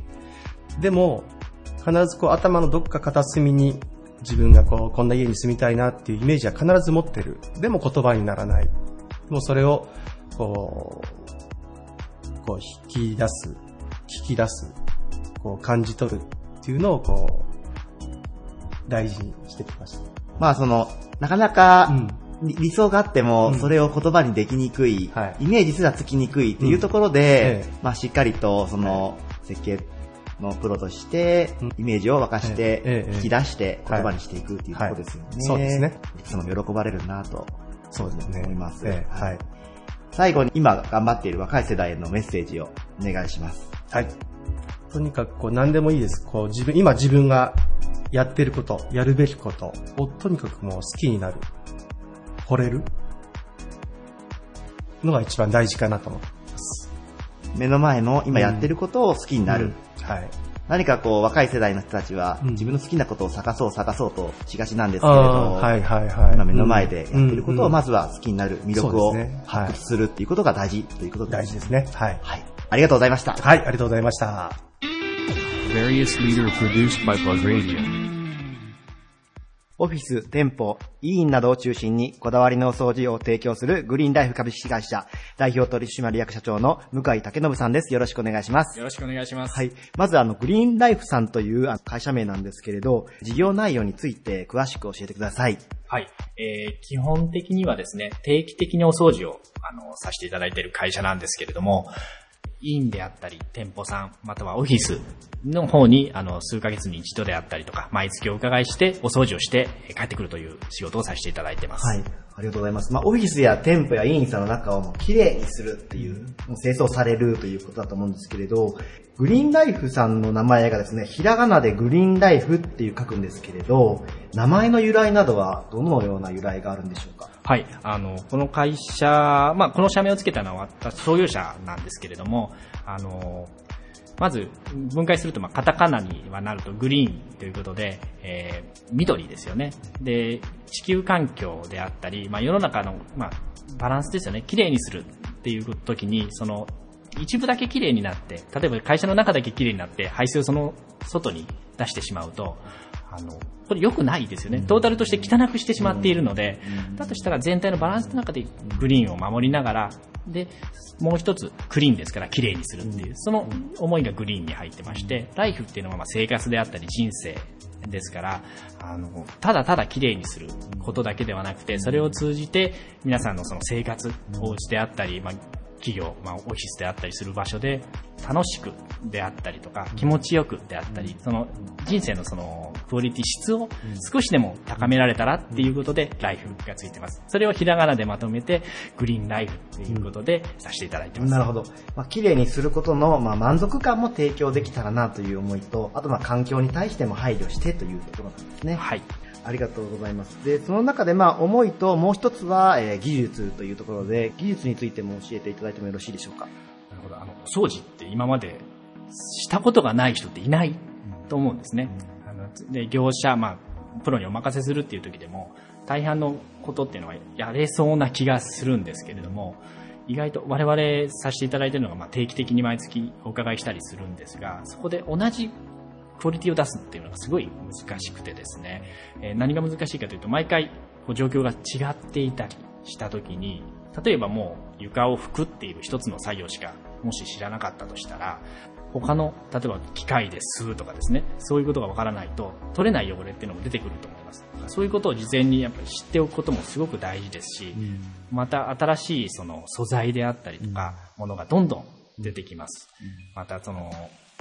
でも、必ずこう頭のどっか片隅に自分がこうこんな家に住みたいなっていうイメージは必ず持ってる。でも言葉にならない。でもそれをこう、こう引き出す、聞き出す、こう感じ取るっていうのをこう、大事にしてきました。まあ、その、なかなか、うん理理想があっても、うんそれを言葉にできにくい、はいイメージすらつきにくいっていうところで、ええまあ、しっかりと、その、設計のプロとしてうん、イメージを沸かして引き出して言葉にしていくっていうところですよね。はいそうですね。いつも喜ばれるなとそうですね。思います。ええはい。最後に今頑張っている若い世代へのメッセージをお願いします。はい。とにかくこう何でもいいです。こう自分、今自分がやってること、やるべきことをとにかくもう好きになる。惚れる？のが一番大事かなと思ってます。目の前の今やってることを好きになる。うんはい。何かこう若い世代の人たちはうん自分の好きなことを探そう探そうとしがちなんですけれあど、あはいはいはい。今目の前でやってることをまずずは好きになる魅力を発掘するっていうことが大事ということです。大事ですね。はい。はい。ありがとうございました。はい、ありがとうございました。オフィス、店舗、委員などを中心にこだわりのお掃除を提供するグリーンライフ株式会社代表取締役社長の向井武信さんです。よろしくお願いします。よろしくお願いします。はい。まずあの、グリーンライフさんという会社名なんですけれど、事業内容について詳しく教えてください。はい。えー基本的にはですね、定期的にお掃除を、あの、させていただいている会社なんですけれども、委員であったり、店舗さん、またはオフィスの方に、あの、数ヶ月に一度であったりとか、毎月お伺いして、お掃除をしてえー帰ってくるという仕事をさせていただいてます。はい。ありがとうございます。まあ、オフィスや店舗や委員さんの中をもう綺麗にするっていう、もう清掃されるということだと思うんですけれど、グリーンライフさんの名前がですね、ひらがなでグリーンライフっていう書くんですけれど、名前の由来などはどのような由来があるんでしょうか？はい。あの、この会社、まあ、この社名をつけたのは、創業者なんですけれども、あの、まず、分解すると、まあ、カタカナにはなるとグリーンということで、えー、緑ですよね。で、地球環境であったり、まあ、世の中の、まあ、バランスですよね。綺麗にするっていう時に、その、一部だけ綺麗になって、例えば会社の中だけ綺麗になって、排水をその外に出してしまうと、あの、これ良くないですよね。トータルとして汚くしてしまっているので、だとしたら全体のバランスの中でグリーンを守りながら、で、もう一つクリーンですから綺麗にするっていう、その思いがグリーンに入ってまして、ライフっていうのはまあ生活であったり人生ですから、あの、ただただ綺麗にすることだけではなくて、それを通じて皆さんのその生活、お家であったり、まあ、企業、まあ、オフィスであったりする場所で楽しくであったりとか気持ちよくであったり、その人生のそのクオリティ質を少しでも高められたらっていうことでライフがついてます。それをひらがなでまとめてグリーンライフっていうことでさせていただいてます。なるほど。まあ、綺麗にすることの、まあ、満足感も提供できたらなという思いと、あとまあ環境に対しても配慮してというところなんですね。はい。ありがとうございます。で、その中でまあ思いともう一つは、えー技術というところで、技術についても教えていただいてもよろしいでしょうか？なるほど。あの、掃除って今までしたことがない人っていないと思うんですね。あので、業者、まあ、プロにお任せするっていう時でも、大半のことっていうのはやれそうな気がするんですけれども、意外と我々させていただいているのが、まあ、定期的に毎月お伺いしたりするんですが、そこで同じクオリティを出すっていうのがすごい難しくてですね、えー何が難しいかというと、毎回こう状況が違っていたりした時に、例えばもう床を拭くっていう一つの作業しかもし知らなかったとしたら、他の、例えば機械で吸うとかですね、そういうことがわからないと、取れない汚れっていうのも出てくると思います。そういうことを事前にやっぱり知っておくこともすごく大事ですし、また新しいその素材であったりとか、ものがどんどん出てきます。またその、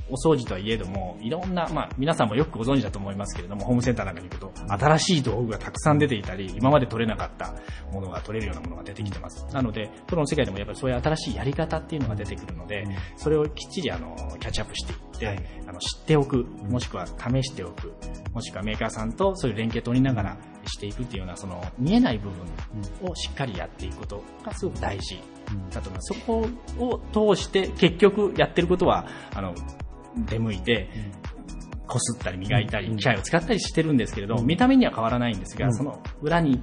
お掃除とはいえども、いろんな、まあ、皆さんもよくご存知だと思いますけれども、ホームセンターなんかに行くと、新しい道具がたくさん出ていたり、今まで取れなかったものが取れるようなものが出てきてます。なので、プロの世界でもやっぱりそういう新しいやり方っていうのが出てくるので、それをきっちりあの、キャッチアップしていって、あの、知っておく、もしくは試しておく、もしくはメーカーさんとそういう連携取りながらしていくっていうような、その、見えない部分をしっかりやっていくことがすごく大事だと思います。そこを通して、結局やってることは、あの、出向いて、こすったり磨いたり、機械を使ったりしてるんですけれど、見た目には変わらないんですが、その裏に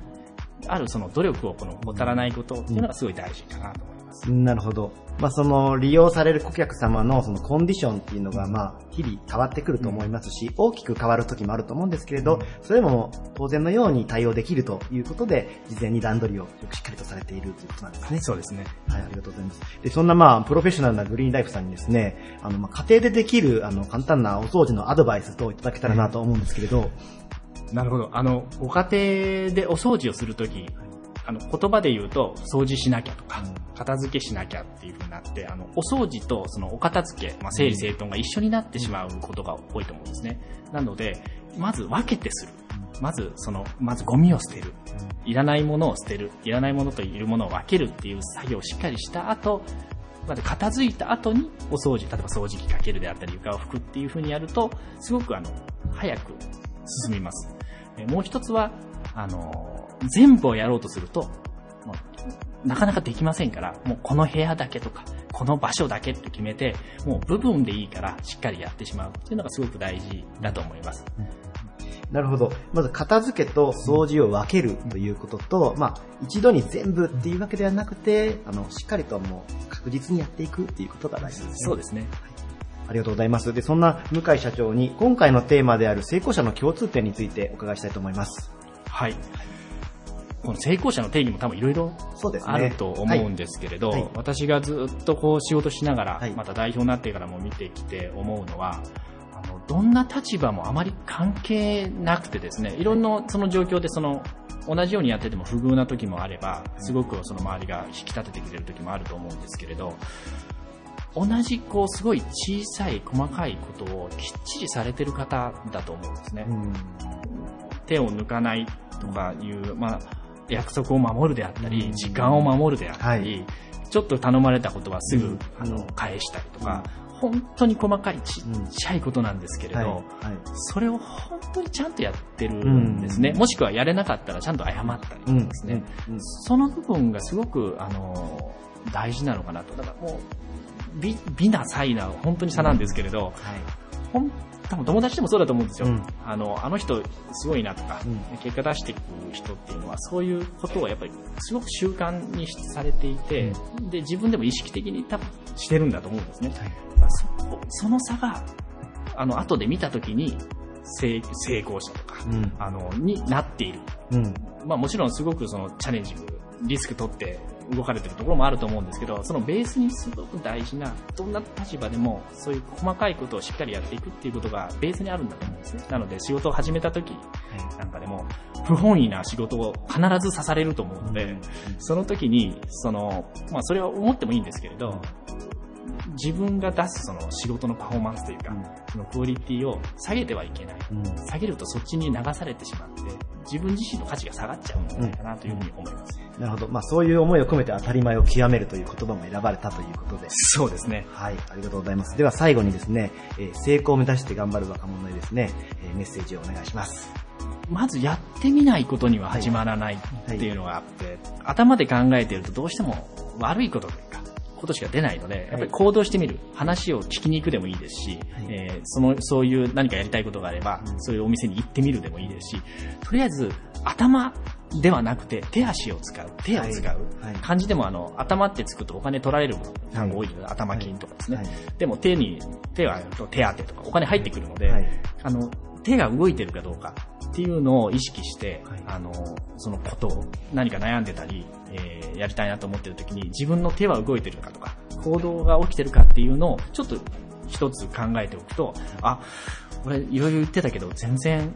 あるその努力をこの怠らないことっていうのがすごい大事かなと思います。なるほど。まあ、その利用される顧客様のそのコンディションっていうのがまあ日々変わってくると思いますし、大きく変わる時もあると思うんですけれど、それも当然のように対応できるということで、事前に段取りをよくしっかりとされているということなんですね。そうですね。はい、ありがとうございます。で、そんなまあ、プロフェッショナルなグリーンライフさんにですね、あの、まあ、家庭でできる、あの、簡単なお掃除のアドバイスといただけたらなと思うんですけれど、なるほど。あの、ご家庭でお掃除をするとき、あの、言葉で言うと、掃除しなきゃとか、片付けしなきゃっていう風になって、あの、お掃除とそのお片付け、まあ、整理整頓が一緒になってしまうことが多いと思うんですね。なので、まず分けてする。まず、その、まずゴミを捨てる。いらないものを捨てる。いらないものといるものを分けるっていう作業をしっかりした後、まず片付いた後にお掃除、例えば掃除機かけるであったり床を拭くっていう風にやると、すごくあの、早く進みます。えもう一つは、あの、全部をやろうとすると、なかなかできませんから、もうこの部屋だけとか、この場所だけって決めて、もう部分でいいからしっかりやってしまうっていうのがすごく大事だと思います。なるほど。まず片付けと掃除を分けるということと、まあ、一度に全部っていうわけではなくて、あの、しっかりともう確実にやっていくっていうことが大事ですね。そうですね。ありがとうございます。で、そんな向井社長に今回のテーマである成功者の共通点についてお伺いしたいと思います。はい。この成功者の定義も多分いろいろ。あると思うんですけれど、はい。はい。私がずっとこう仕事しながら、はい。また代表になってからも見てきて思うのは、あのどんな立場もあまり関係なくてですね、いろんなその状況でその同じようにやってても不遇な時もあれば、すごくその周りが引き立ててくれる時もあると思うんですけれど、同じこうすごい小さい細かいことをきっちりされてる方だと思うんですね。うん。手を抜かないとかいう、まあ、約束を守るであったり、時間を守るであったり、ちょっと頼まれたことはすぐ、あの返したりとか、本当に細かいちっちゃいことなんですけれど、はい。はい。それを本当にちゃんとやってるんですね。もしくはやれなかったらちゃんと謝ったりとかですね。その部分がすごく、あの、大事なのかなと。だからもう、美、美な才な本当に差なんですけれど、ほん多分友達でもそうだと思うんですよ。あの、あの人すごいなとか、結果出していく人っていうのは、そういうことをやっぱりすごく習慣にされていて、で、自分でも意識的に多分してるんだと思うんですね。そこその差が、あの、後で見たときに、成成功者とか、あの、になっている。うん。まあもちろんすごくそのチャレンジング、リスク取って動かれてるところもあると思うんですけど、そのベースにすごく大事な、どんな立場でもそういう細かいことをしっかりやっていくっていうことがベースにあるんだと思うんですね。なので仕事を始めた時なんかでも、不本意な仕事を必ず刺されると思うので、その時に、その、まあそれは思ってもいいんですけれど、自分が出すその仕事のパフォーマンスというか、そのクオリティを下げてはいけない。下げるとそっちに流されてしまって、自分自身の価値が下がっちゃうんじゃないかなというふうに思います。なるほど。まあそういう思いを込めて当たり前を極めるという言葉も選ばれたということで。そうですね。はい、ありがとうございます。では最後にですね、えー成功を目指して頑張る若者へですね、えーメッセージをお願いします。まずやってみないことには始まらないっていうのがあって、頭で考えてるとどうしても悪いことというか、ことしか出ないので、やっぱり行動してみる。話を聞きに行くでもいいですし、えーその、そういう何かやりたいことがあれば、そういうお店に行ってみるでもいいですし、とりあえず頭ではなくて手足を使う、手を使う。漢字でもあの、頭ってつくとお金取られる単語多いので、頭金とかですね。でも手に、手は手当とかお金入ってくるので、あの、手が動いてるかどうかっていうのを意識して、あの、そのことを何か悩んでたり、えーやりたいなと思ってる時に自分の手は動いてるかとか、行動が起きてるかっていうのをちょっと一つ考えておくと、あ、俺いろいろ言ってたけど全然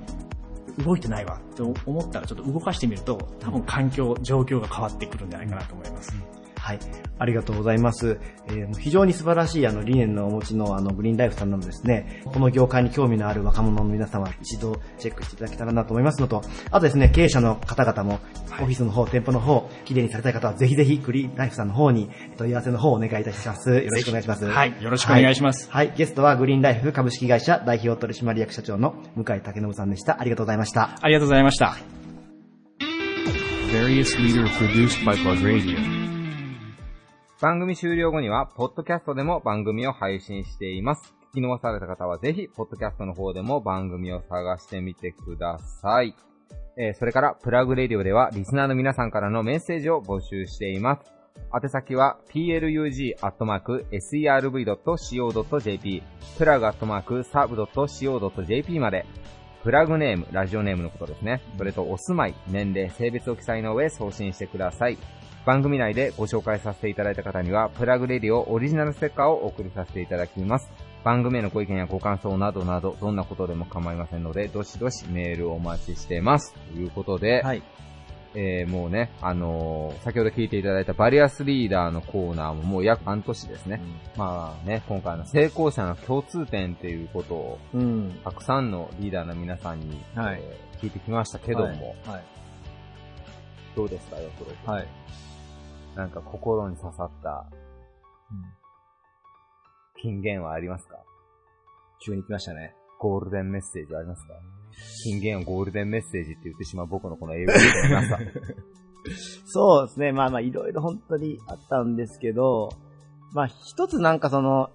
動いてないわって思ったらちょっと動かしてみると多分環境、状況が変わってくるんじゃないかなと思います。はい。ありがとうございます。えー非常に素晴らしいあの理念のお持ちのあのグリーンライフさんなのですね、この業界に興味のある若者の皆様一度チェックしていただけたらなと思いますのと、あとですね、経営者の方々も、オフィスの方、店舗の方、綺麗にされたい方はぜひぜひグリーンライフさんの方に問い合わせの方をお願いいたします。よろしくお願いします。はいよろしくお願いしますはい。はいゲストはグリーンライフ株式会社代表取締役社長の向井武信さんでした。ありがとうございました。ありがとうございました。Various leader produced by Plug Radio. 番組終了後には、ポッドキャストでも番組を配信しています。聞き逃された方はぜひ、ポッドキャストの方でも番組を探してみてください。えーそれから、プラグレディオでは、リスナーの皆さんからのメッセージを募集しています。宛先は、plug.serv.co.jp、プラグ .serv.co.jp まで、プラグネーム、ラジオネームのことですね。それとお住まい、年齢、性別を記載の上送信してください。番組内でご紹介させていただいた方には、プラグレディオオリジナルステッカーをお送りさせていただきます。番組へのご意見やご感想などなど、どんなことでも構いませんので、どしどしメールをお待ちしています。ということで、えー、もうね、あのー先ほど聞いていただいたバリアスリーダーのコーナーももう約半年ですね。まあね、今回の成功者の共通点っていうことを、うん。たくさんのリーダーの皆さんに、はいえー聞いてきましたけども、はい。どうですか、よ、プロ君はい。なんか心に刺さった、金言はありますか？急に来ましたね。ゴールデンメッセージはありますか？金言をゴールデンメッセージって言ってしまう僕のこの英語力のなさ。そうですね。まあまあ、いろいろ本当にあったんですけど、まあ一つなんかその、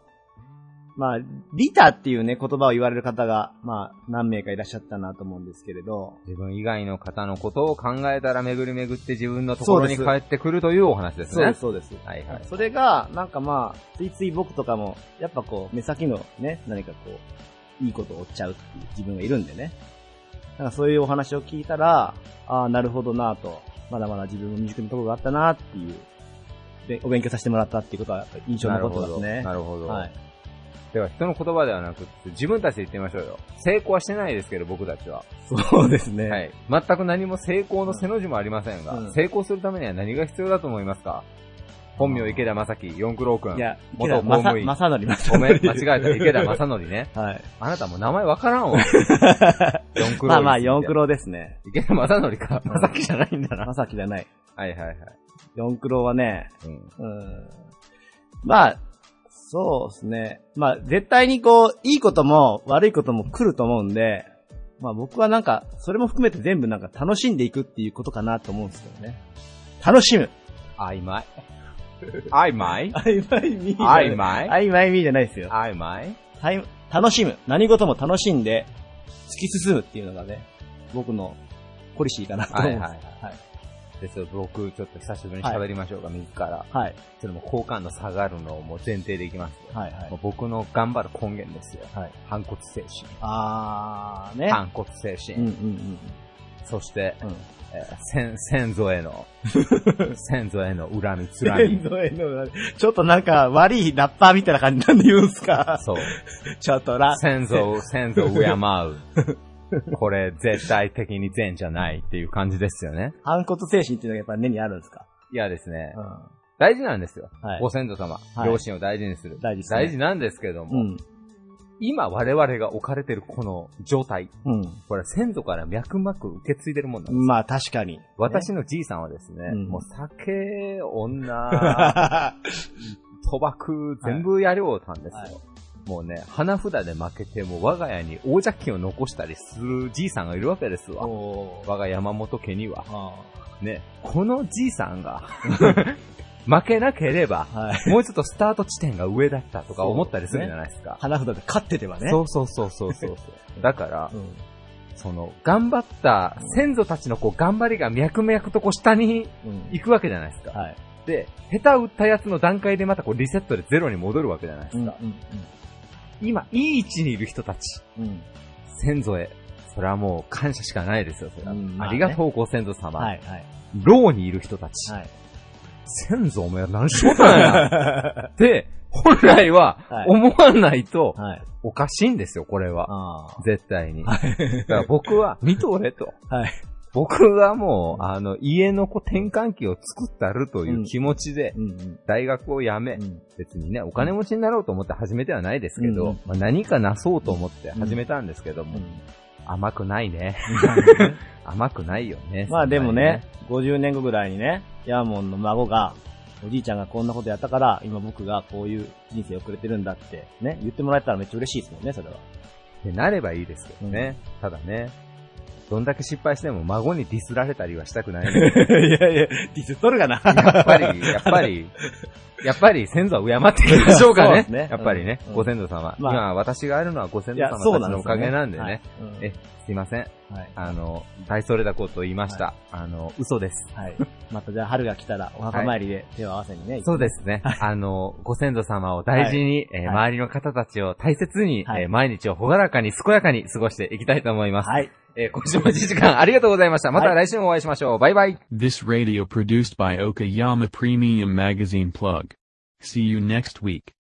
まあ、リタっていうね、言葉を言われる方が、まあ、何名かいらっしゃったなと思うんですけれど、自分以外の方のことを考えたら巡り巡って自分のところに帰ってくるというお話ですね。そうです、そうです。はいはい。それが、なんかまあ、ついつい僕とかも、やっぱこう、目先のね、何かこう、いいことを追っちゃうっていう自分がいるんでね。なんかそういうお話を聞いたら、ああ、なるほどなと、まだまだ自分も未熟なところがあったなっていう、で、お勉強させてもらったっていうことは、印象に残ってますね。なるほど。はい。では人の言葉ではなくって自分たちで言ってみましょうよ。成功はしてないですけど、僕たちは。そうですね。はい。全く何も成功の背の字もありませんが、うん成功するためには何が必要だと思いますか？本名池田正樹、四九郎くん。いや、元公務員。まさのりまさごめん、間違えた。池田正則ね。はい。あなたもう名前わからんわ。四九郎。まあまあ、四ク。ロですね。池田正則か。正樹じゃないんだな。まさきじゃない。はいはいはい。四クロはね、うん。うん。まあ、そうですね。まあ、絶対にこう、いいことも悪いことも来ると思うんで、まあ僕はなんか、それも含めて全部なんか楽しんでいくっていうことかなと思うんですけどね。楽しむ。曖昧。曖昧？曖昧み曖昧？曖昧みじゃないですよ。曖昧？楽しむ。何事も楽しんで、突き進むっていうのがね、僕のポリシーかなと思うんです。はいはいはい。ですよ、僕、ちょっと久しぶりに喋りましょうか、自ら。はい。それも好感度下がるのをもう前提でいきますよ。はいはいもう僕の頑張る根源ですよ。はい。反骨精神。あーね。反骨精神。うんうんうん。そして、うんえー先先祖への、先祖への恨み、つら先み。祖へのちょっとなんか悪いラッパーみたいな感じなんで言うんすかそう。ちょっとラ、先祖を、先祖を敬う。これ、絶対的に善じゃないっていう感じですよね。反骨精神っていうのがやっぱ根にあるんですか？いやですね、うん。大事なんですよ。はいご先祖様、はい両親を大事にする。大事ね大事なんですけども、うん。今我々が置かれてるこの状態、うん。これ先祖から脈々受け継いでるもんなんです。まあ確かに。私のじいさんはですね、うんもう酒、女、賭博、全部やりおうたんですよ。はいもうね、花札で負けて、もう我が家に王者金を残したりするじいさんがいるわけですわ。我が山本家には。あね、このじいさんが、負けなければ、ーはい。もうちょっとスタート地点が上だったとか思ったりするじゃないですか。花札で勝っててはね。そうそうそうそうそう。だから、うん。その、頑張った先祖たちのこう頑張りが脈々とこう下にうん。行くわけじゃないですか。はい。で、下手打ったやつの段階でまたこうリセットでゼロに戻るわけじゃないですか。今、いい位置にいる人たち、うん。うん。先祖へ、それはもう感謝しかないですよ、それは。うんまあねありがとう、ご先祖様。はいはい。牢にいる人たち。はい。先祖お前何しようたんや。って、本来ははい思わないと、はい。おかしいんですよ、これは。あ絶対に。だから僕は、見とれと。あ。はい。僕がもう、あの、家の子転換期を作ったるという気持ちで。大学を辞め、うん別にね、お金持ちになろうと思って始めてはないですけど、うんまあ、何かなそうと思って始めたんですけども、甘くないね。甘くないよね。まあでもね、50年後ぐらいにね、ヤーモンの孫が、おじいちゃんがこんなことやったから、今僕がこういう人生を送れてるんだって、ね、言ってもらえたらめっちゃ嬉しいですもんね、それは。ってなればいいですけどね。ただね、どんだけ失敗しても孫にディスられたりはしたくない。いやいや、ディスっとるがな。やっぱり、やっぱり、やっぱり先祖は敬っていきましょうかね。そうですねやっぱりね、うんご先祖様。まあ今私があるのはご先祖様たちのおかげなんでね。はいうんえ、すいません。はい。あの、大それたことを言いました。あの、嘘です。はい。またじゃあ春が来たらお墓参りで手を合わせにね。そうですね。あの、ご先祖様を大事に、えーはい周りの方たちを大切に、はいえー毎日をほがらかに健やかに過ごしていきたいと思います。はい。えー今週も1時間ありがとうございました。また来週もお会いしましょう。バイバイ。This radio produced by Okayama Premium Magazine Plug. See you next week.